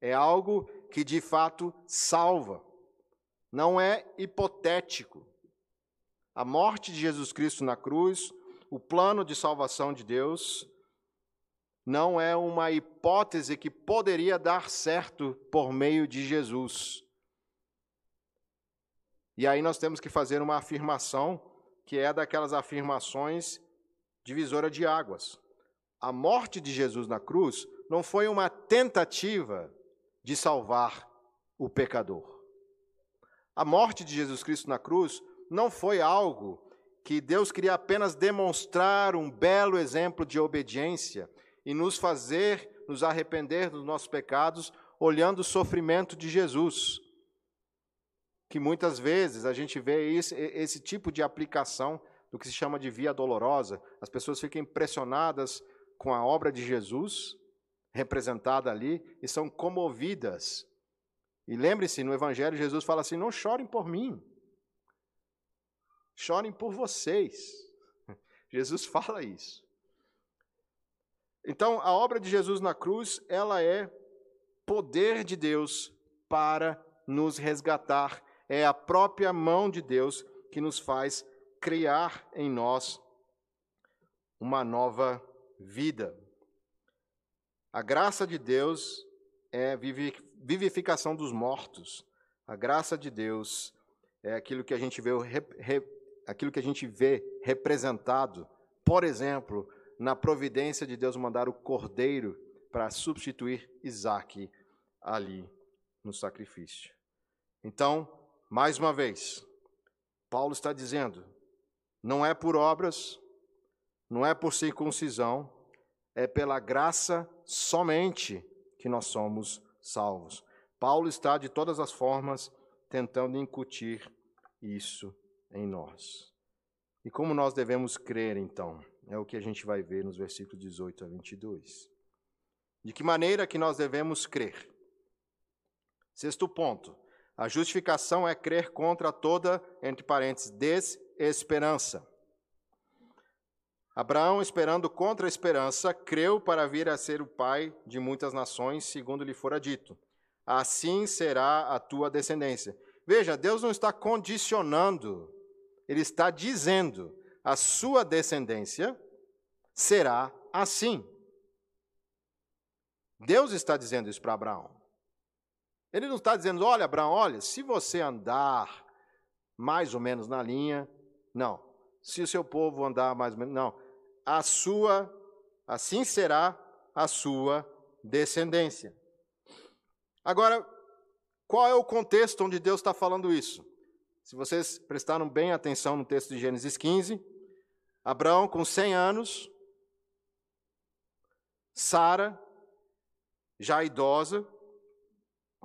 é algo que de fato salva, não é hipotético. A morte de Jesus Cristo na cruz, o plano de salvação de Deus, não é uma hipótese que poderia dar certo por meio de Jesus. E aí nós temos que fazer uma afirmação que é daquelas afirmações divisora de águas. A morte de Jesus na cruz não foi uma tentativa de salvar o pecador. A morte de Jesus Cristo na cruz não foi algo que Deus queria apenas demonstrar um belo exemplo de obediência e nos fazer nos arrepender dos nossos pecados olhando o sofrimento de Jesus que muitas vezes a gente vê esse, esse tipo de aplicação do que se chama de via dolorosa. As pessoas ficam impressionadas com a obra de Jesus representada ali e são comovidas. E lembre-se, no Evangelho, Jesus fala assim: não chorem por mim, chorem por vocês. (laughs) Jesus fala isso. Então, a obra de Jesus na cruz, ela é poder de Deus para nos resgatar é a própria mão de Deus que nos faz criar em nós uma nova vida. A graça de Deus é vivificação dos mortos. A graça de Deus é aquilo que a gente vê, aquilo que a gente vê representado, por exemplo, na providência de Deus mandar o cordeiro para substituir Isaac ali no sacrifício. Então, mais uma vez, Paulo está dizendo: não é por obras, não é por circuncisão, é pela graça somente que nós somos salvos. Paulo está, de todas as formas, tentando incutir isso em nós. E como nós devemos crer, então? É o que a gente vai ver nos versículos 18 a 22. De que maneira que nós devemos crer? Sexto ponto. A justificação é crer contra toda, entre parênteses, desesperança. Abraão, esperando contra a esperança, creu para vir a ser o pai de muitas nações, segundo lhe fora dito. Assim será a tua descendência. Veja, Deus não está condicionando, Ele está dizendo: a sua descendência será assim. Deus está dizendo isso para Abraão. Ele não está dizendo, olha, Abraão, olha, se você andar mais ou menos na linha, não. Se o seu povo andar mais ou menos, não. A sua, assim será a sua descendência. Agora, qual é o contexto onde Deus está falando isso? Se vocês prestaram bem atenção no texto de Gênesis 15, Abraão com 100 anos, Sara já idosa,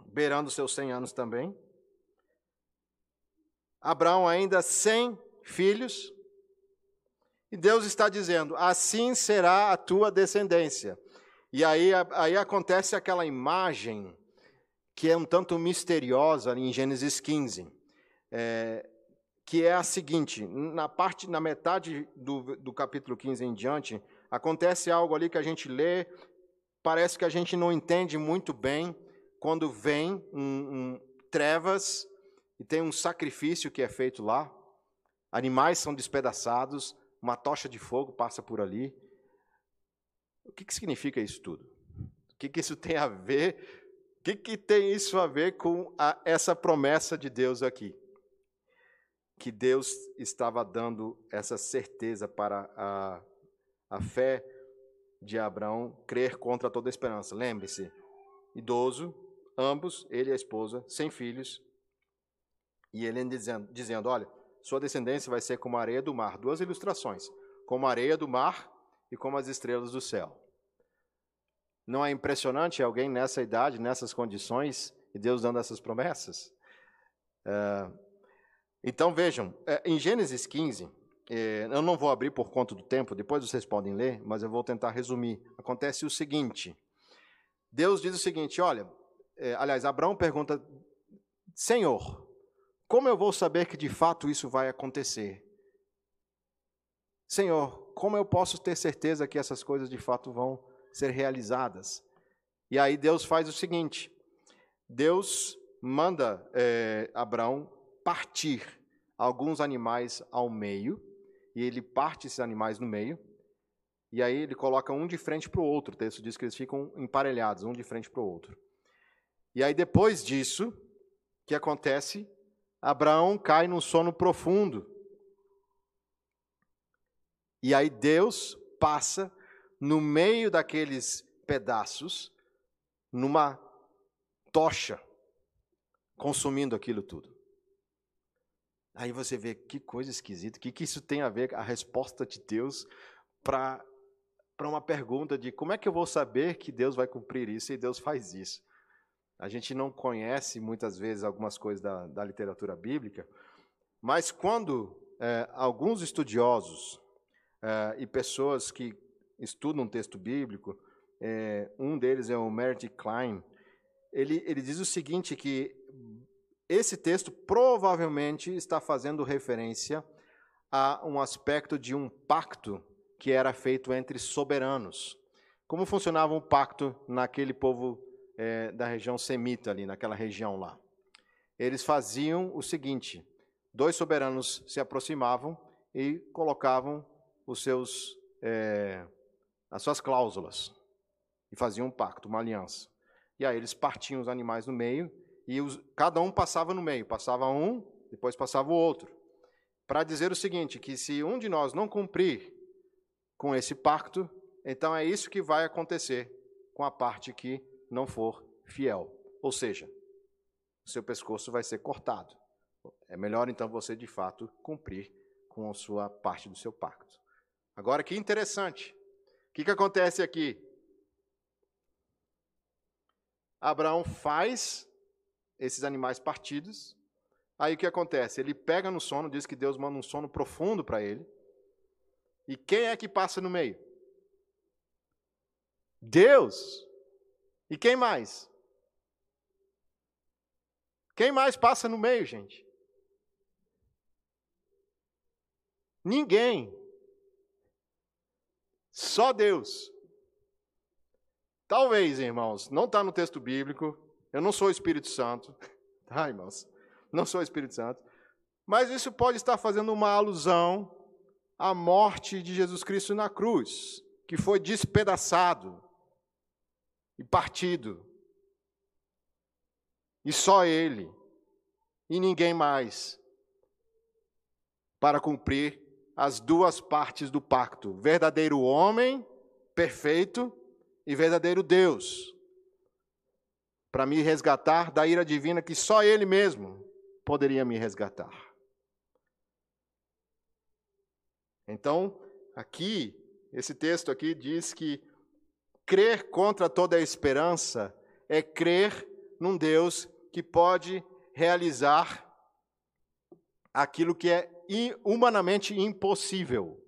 beirando seus 100 anos também. Abraão ainda sem filhos. E Deus está dizendo: assim será a tua descendência. E aí, aí acontece aquela imagem que é um tanto misteriosa em Gênesis 15, é, que é a seguinte: na parte, na metade do, do capítulo 15 em diante, acontece algo ali que a gente lê, parece que a gente não entende muito bem quando vem um, um, trevas e tem um sacrifício que é feito lá, animais são despedaçados, uma tocha de fogo passa por ali. O que, que significa isso tudo? O que, que isso tem a ver o que, que tem isso a ver com a, essa promessa de Deus aqui? Que Deus estava dando essa certeza para a, a fé de Abraão crer contra toda esperança. Lembre-se, idoso, ambos, ele e a esposa, sem filhos, e ele dizendo, dizendo: Olha, sua descendência vai ser como a areia do mar. Duas ilustrações: como a areia do mar e como as estrelas do céu. Não é impressionante alguém nessa idade, nessas condições, e Deus dando essas promessas? É, então vejam, é, em Gênesis 15, é, eu não vou abrir por conta do tempo, depois vocês podem ler, mas eu vou tentar resumir. Acontece o seguinte: Deus diz o seguinte: olha, aliás, Abraão pergunta, Senhor, como eu vou saber que de fato isso vai acontecer? Senhor, como eu posso ter certeza que essas coisas de fato vão ser realizadas. E aí Deus faz o seguinte: Deus manda é, Abraão partir alguns animais ao meio, e ele parte esses animais no meio, e aí ele coloca um de frente para o outro. O texto diz que eles ficam emparelhados, um de frente para o outro. E aí depois disso, o que acontece? Abraão cai num sono profundo. E aí Deus passa no meio daqueles pedaços, numa tocha, consumindo aquilo tudo. Aí você vê que coisa esquisita, o que, que isso tem a ver, a resposta de Deus para uma pergunta de como é que eu vou saber que Deus vai cumprir isso e Deus faz isso. A gente não conhece muitas vezes algumas coisas da, da literatura bíblica, mas quando é, alguns estudiosos é, e pessoas que estudam um texto bíblico, é, um deles é o Meredith Klein, ele, ele diz o seguinte, que esse texto provavelmente está fazendo referência a um aspecto de um pacto que era feito entre soberanos. Como funcionava um pacto naquele povo é, da região semita ali, naquela região lá? Eles faziam o seguinte: dois soberanos se aproximavam e colocavam os seus é, as suas cláusulas e faziam um pacto, uma aliança. E aí eles partiam os animais no meio e os, cada um passava no meio, passava um, depois passava o outro, para dizer o seguinte, que se um de nós não cumprir com esse pacto, então é isso que vai acontecer com a parte que não for fiel. Ou seja, o seu pescoço vai ser cortado. É melhor então você de fato cumprir com a sua parte do seu pacto. Agora que interessante, o que, que acontece aqui? Abraão faz esses animais partidos. Aí o que acontece? Ele pega no sono, diz que Deus manda um sono profundo para ele. E quem é que passa no meio? Deus. E quem mais? Quem mais passa no meio, gente? Ninguém. Só Deus. Talvez, irmãos, não está no texto bíblico. Eu não sou o Espírito Santo. (laughs) Tá, irmãos? Não sou o Espírito Santo. Mas isso pode estar fazendo uma alusão à morte de Jesus Cristo na cruz, que foi despedaçado e partido. E só Ele, e ninguém mais, para cumprir as duas partes do pacto: verdadeiro homem, perfeito, e verdadeiro Deus. Para me resgatar da ira divina que só Ele mesmo poderia me resgatar. Então, aqui, esse texto aqui diz que crer contra toda a esperança é crer num Deus que pode realizar aquilo que é humanamente impossível.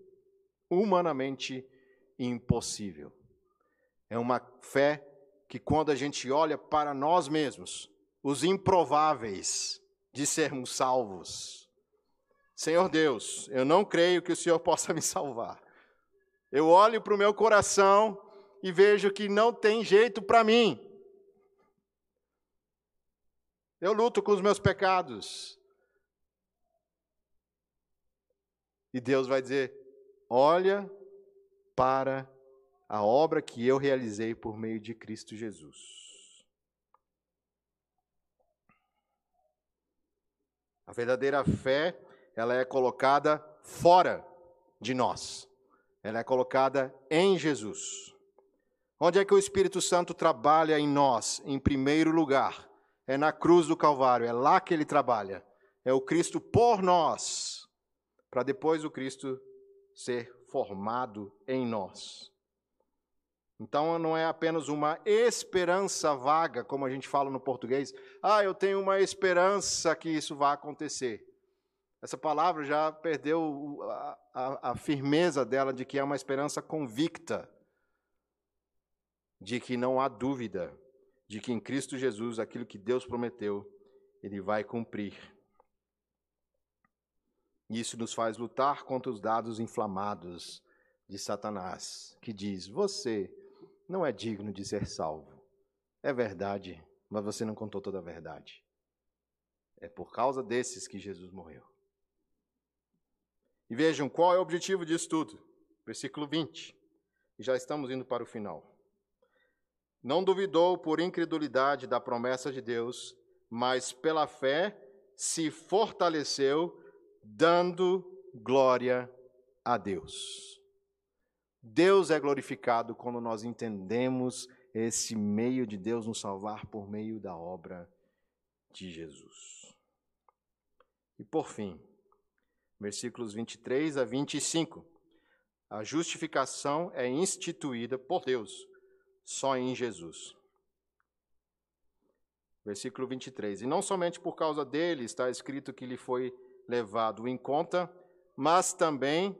Humanamente impossível. É uma fé que, quando a gente olha para nós mesmos, os improváveis de sermos salvos, Senhor Deus, eu não creio que o Senhor possa me salvar. Eu olho para o meu coração e vejo que não tem jeito para mim. Eu luto com os meus pecados. E Deus vai dizer: olha para a obra que eu realizei por meio de Cristo Jesus. A verdadeira fé, ela é colocada fora de nós. Ela é colocada em Jesus. Onde é que o Espírito Santo trabalha em nós? Em primeiro lugar, é na cruz do Calvário, é lá que ele trabalha. É o Cristo por nós, para depois o Cristo ser formado em nós. Então não é apenas uma esperança vaga, como a gente fala no português. Ah, eu tenho uma esperança que isso vai acontecer. Essa palavra já perdeu a, a, a firmeza dela de que é uma esperança convicta, de que não há dúvida de que em Cristo Jesus aquilo que Deus prometeu, Ele vai cumprir. Isso nos faz lutar contra os dados inflamados de Satanás, que diz: Você não é digno de ser salvo. É verdade, mas você não contou toda a verdade. É por causa desses que Jesus morreu. E vejam qual é o objetivo disso tudo. Versículo 20. E já estamos indo para o final. Não duvidou por incredulidade da promessa de Deus, mas pela fé se fortaleceu, dando glória a Deus. Deus é glorificado quando nós entendemos esse meio de Deus nos salvar por meio da obra de Jesus. E por fim, versículos 23 a 25. A justificação é instituída por Deus só em Jesus. Versículo 23. E não somente por causa dele está escrito que lhe foi levado em conta, mas também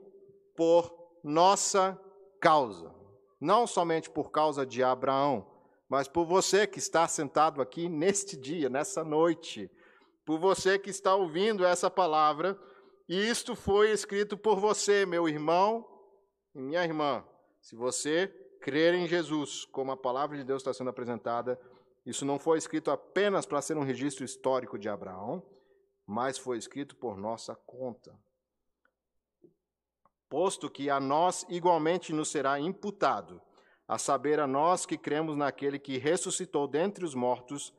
por nossa causa, não somente por causa de Abraão, mas por você que está sentado aqui neste dia, nessa noite, por você que está ouvindo essa palavra, e isto foi escrito por você, meu irmão e minha irmã. Se você crer em Jesus, como a palavra de Deus está sendo apresentada, isso não foi escrito apenas para ser um registro histórico de Abraão, mas foi escrito por nossa conta posto que a nós igualmente nos será imputado, a saber, a nós que cremos naquele que ressuscitou dentre os mortos,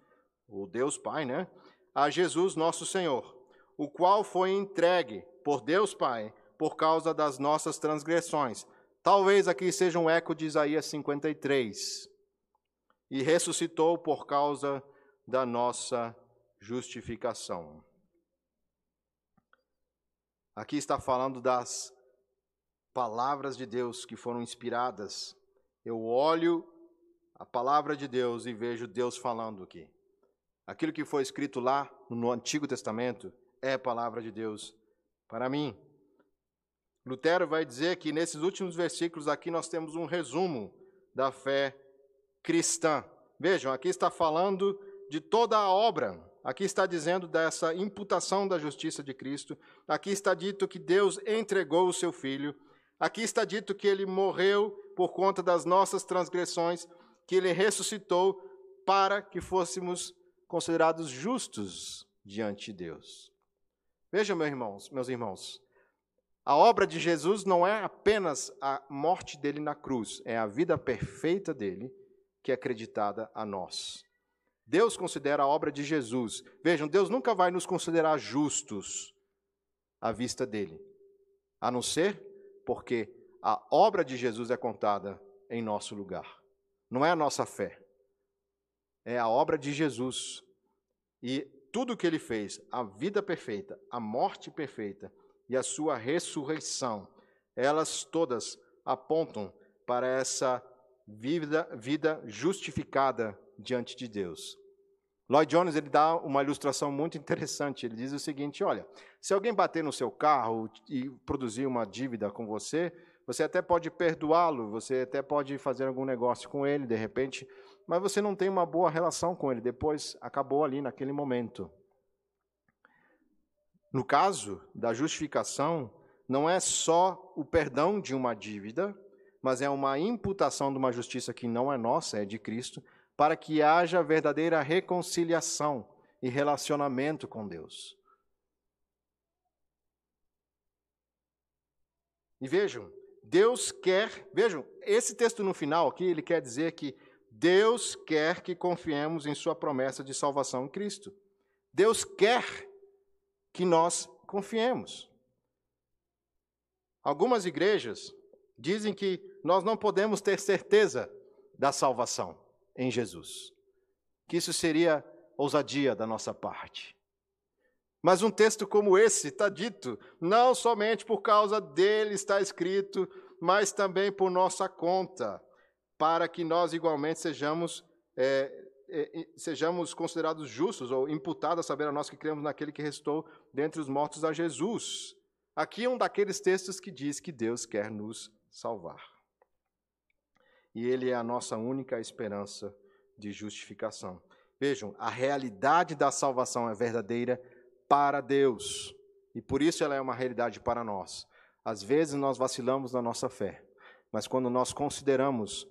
o Deus Pai, né? A Jesus nosso Senhor, o qual foi entregue por Deus Pai por causa das nossas transgressões. Talvez aqui seja um eco de Isaías 53. E ressuscitou por causa da nossa justificação. Aqui está falando das palavras de Deus que foram inspiradas. Eu olho a palavra de Deus e vejo Deus falando aqui. Aquilo que foi escrito lá no Antigo Testamento é palavra de Deus para mim. Lutero vai dizer que nesses últimos versículos aqui nós temos um resumo da fé cristã. Vejam, aqui está falando de toda a obra. Aqui está dizendo dessa imputação da justiça de Cristo. Aqui está dito que Deus entregou o seu filho. Aqui está dito que ele morreu por conta das nossas transgressões, que ele ressuscitou para que fôssemos considerados justos diante de Deus. Vejam, meus irmãos, meus irmãos, a obra de Jesus não é apenas a morte dele na cruz, é a vida perfeita dele que é acreditada a nós. Deus considera a obra de Jesus. Vejam, Deus nunca vai nos considerar justos à vista dele, a não ser porque a obra de Jesus é contada em nosso lugar. Não é a nossa fé. é a obra de Jesus. E tudo o que ele fez, a vida perfeita, a morte perfeita e a sua ressurreição, elas todas apontam para essa vida, vida justificada diante de Deus. Lloyd Jones ele dá uma ilustração muito interessante. Ele diz o seguinte: olha, se alguém bater no seu carro e produzir uma dívida com você, você até pode perdoá-lo, você até pode fazer algum negócio com ele de repente, mas você não tem uma boa relação com ele. Depois acabou ali naquele momento. No caso da justificação, não é só o perdão de uma dívida, mas é uma imputação de uma justiça que não é nossa, é de Cristo, para que haja verdadeira reconciliação e relacionamento com Deus. E vejam, Deus quer, vejam, esse texto no final aqui, ele quer dizer que Deus quer que confiemos em Sua promessa de salvação em Cristo. Deus quer que nós confiemos. Algumas igrejas dizem que nós não podemos ter certeza da salvação em Jesus. Que isso seria ousadia da nossa parte. Mas um texto como esse está dito, não somente por causa dele está escrito, mas também por nossa conta, para que nós igualmente sejamos, é, é, sejamos considerados justos ou imputados a saber a nós que cremos naquele que restou dentre os mortos a Jesus. Aqui é um daqueles textos que diz que Deus quer nos salvar e Ele é a nossa única esperança de justificação. Vejam, a realidade da salvação é verdadeira para Deus e por isso ela é uma realidade para nós. Às vezes nós vacilamos na nossa fé, mas quando nós consideramos,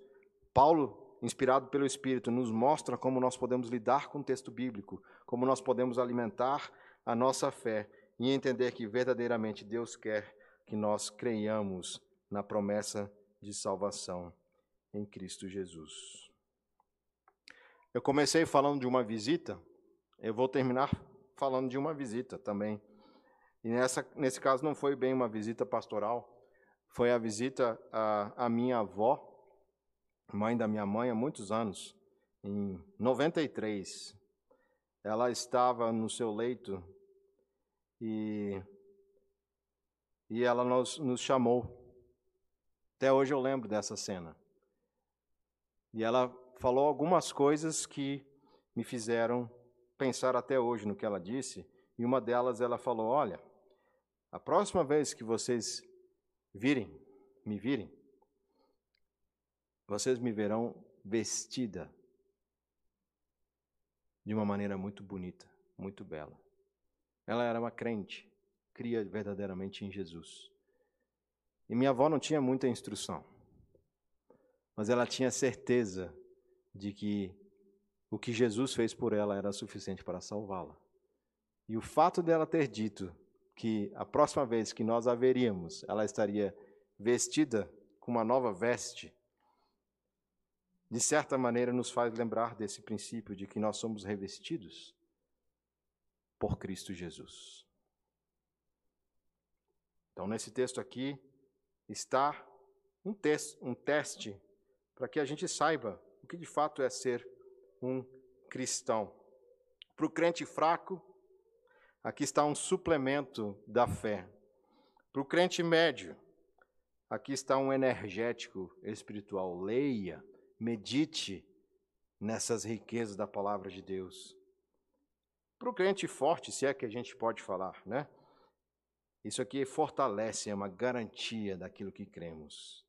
Paulo, inspirado pelo Espírito, nos mostra como nós podemos lidar com o texto bíblico, como nós podemos alimentar a nossa fé e entender que verdadeiramente Deus quer que nós creiamos na promessa de salvação em Cristo Jesus. Eu comecei falando de uma visita, eu vou terminar falando de uma visita também. E nessa, nesse caso não foi bem uma visita pastoral, foi a visita à, à minha avó, mãe da minha mãe, há muitos anos, em 93. Ela estava no seu leito e, e ela nos, nos chamou. Até hoje eu lembro dessa cena. E ela falou algumas coisas que me fizeram pensar até hoje no que ela disse. E uma delas ela falou: Olha, a próxima vez que vocês virem, me virem, vocês me verão vestida de uma maneira muito bonita, muito bela. Ela era uma crente, cria verdadeiramente em Jesus. E minha avó não tinha muita instrução mas ela tinha certeza de que o que Jesus fez por ela era suficiente para salvá-la. E o fato dela ter dito que a próxima vez que nós a veríamos, ela estaria vestida com uma nova veste, de certa maneira nos faz lembrar desse princípio de que nós somos revestidos por Cristo Jesus. Então, nesse texto aqui está um, teste, um teste para que a gente saiba o que de fato é ser um cristão. Para o crente fraco, aqui está um suplemento da fé. Para o crente médio, aqui está um energético espiritual. Leia, medite nessas riquezas da palavra de Deus. Para o crente forte, se é que a gente pode falar, né? Isso aqui fortalece, é uma garantia daquilo que cremos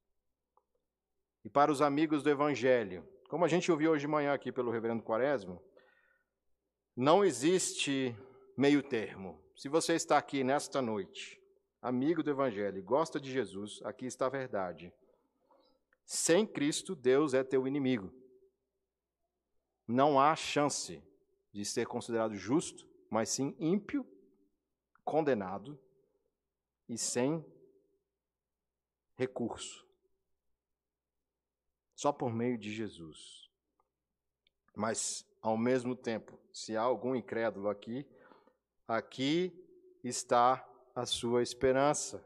e para os amigos do Evangelho. Como a gente ouviu hoje de manhã aqui pelo reverendo Quaresma, não existe meio termo. Se você está aqui nesta noite, amigo do Evangelho, gosta de Jesus, aqui está a verdade. Sem Cristo, Deus é teu inimigo. Não há chance de ser considerado justo, mas sim ímpio, condenado e sem recurso só por meio de Jesus. Mas, ao mesmo tempo, se há algum incrédulo aqui, aqui está a sua esperança.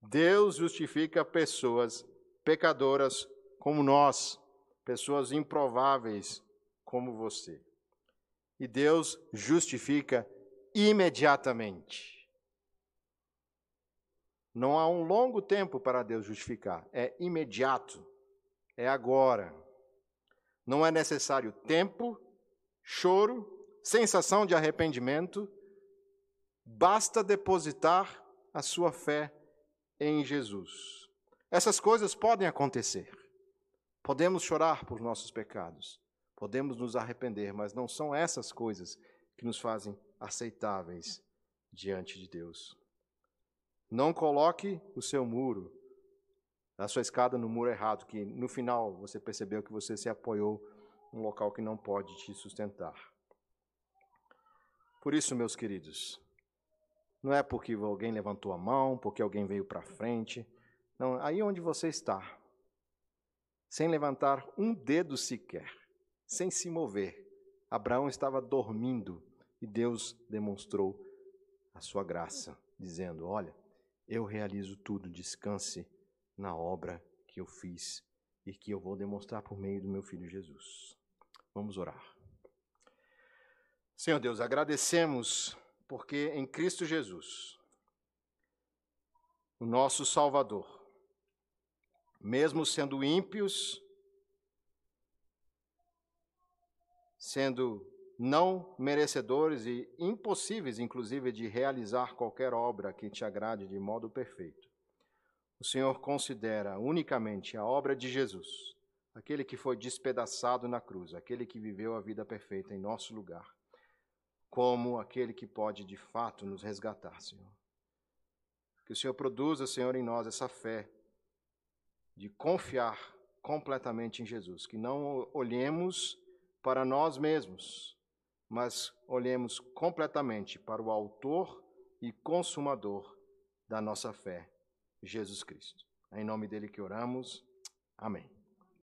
Deus justifica pessoas pecadoras como nós, pessoas improváveis, como você. E Deus justifica imediatamente. Não há um longo tempo para Deus justificar, é imediato, é agora. Não é necessário tempo, choro, sensação de arrependimento, basta depositar a sua fé em Jesus. Essas coisas podem acontecer. Podemos chorar por nossos pecados, podemos nos arrepender, mas não são essas coisas que nos fazem aceitáveis diante de Deus. Não coloque o seu muro, a sua escada no muro errado, que no final você percebeu que você se apoiou num local que não pode te sustentar. Por isso, meus queridos, não é porque alguém levantou a mão, porque alguém veio para frente. Não, aí onde você está, sem levantar um dedo sequer, sem se mover, Abraão estava dormindo e Deus demonstrou a sua graça, dizendo: Olha, eu realizo tudo, descanse na obra que eu fiz e que eu vou demonstrar por meio do meu filho Jesus. Vamos orar. Senhor Deus, agradecemos porque em Cristo Jesus, o nosso Salvador, mesmo sendo ímpios, sendo não merecedores e impossíveis, inclusive, de realizar qualquer obra que te agrade de modo perfeito. O Senhor considera unicamente a obra de Jesus, aquele que foi despedaçado na cruz, aquele que viveu a vida perfeita em nosso lugar como aquele que pode de fato nos resgatar, Senhor. Que o Senhor produza, Senhor, em nós essa fé de confiar completamente em Jesus, que não olhemos para nós mesmos, mas olhemos completamente para o Autor e Consumador da nossa fé, Jesus Cristo. É em nome dele que oramos. Amém.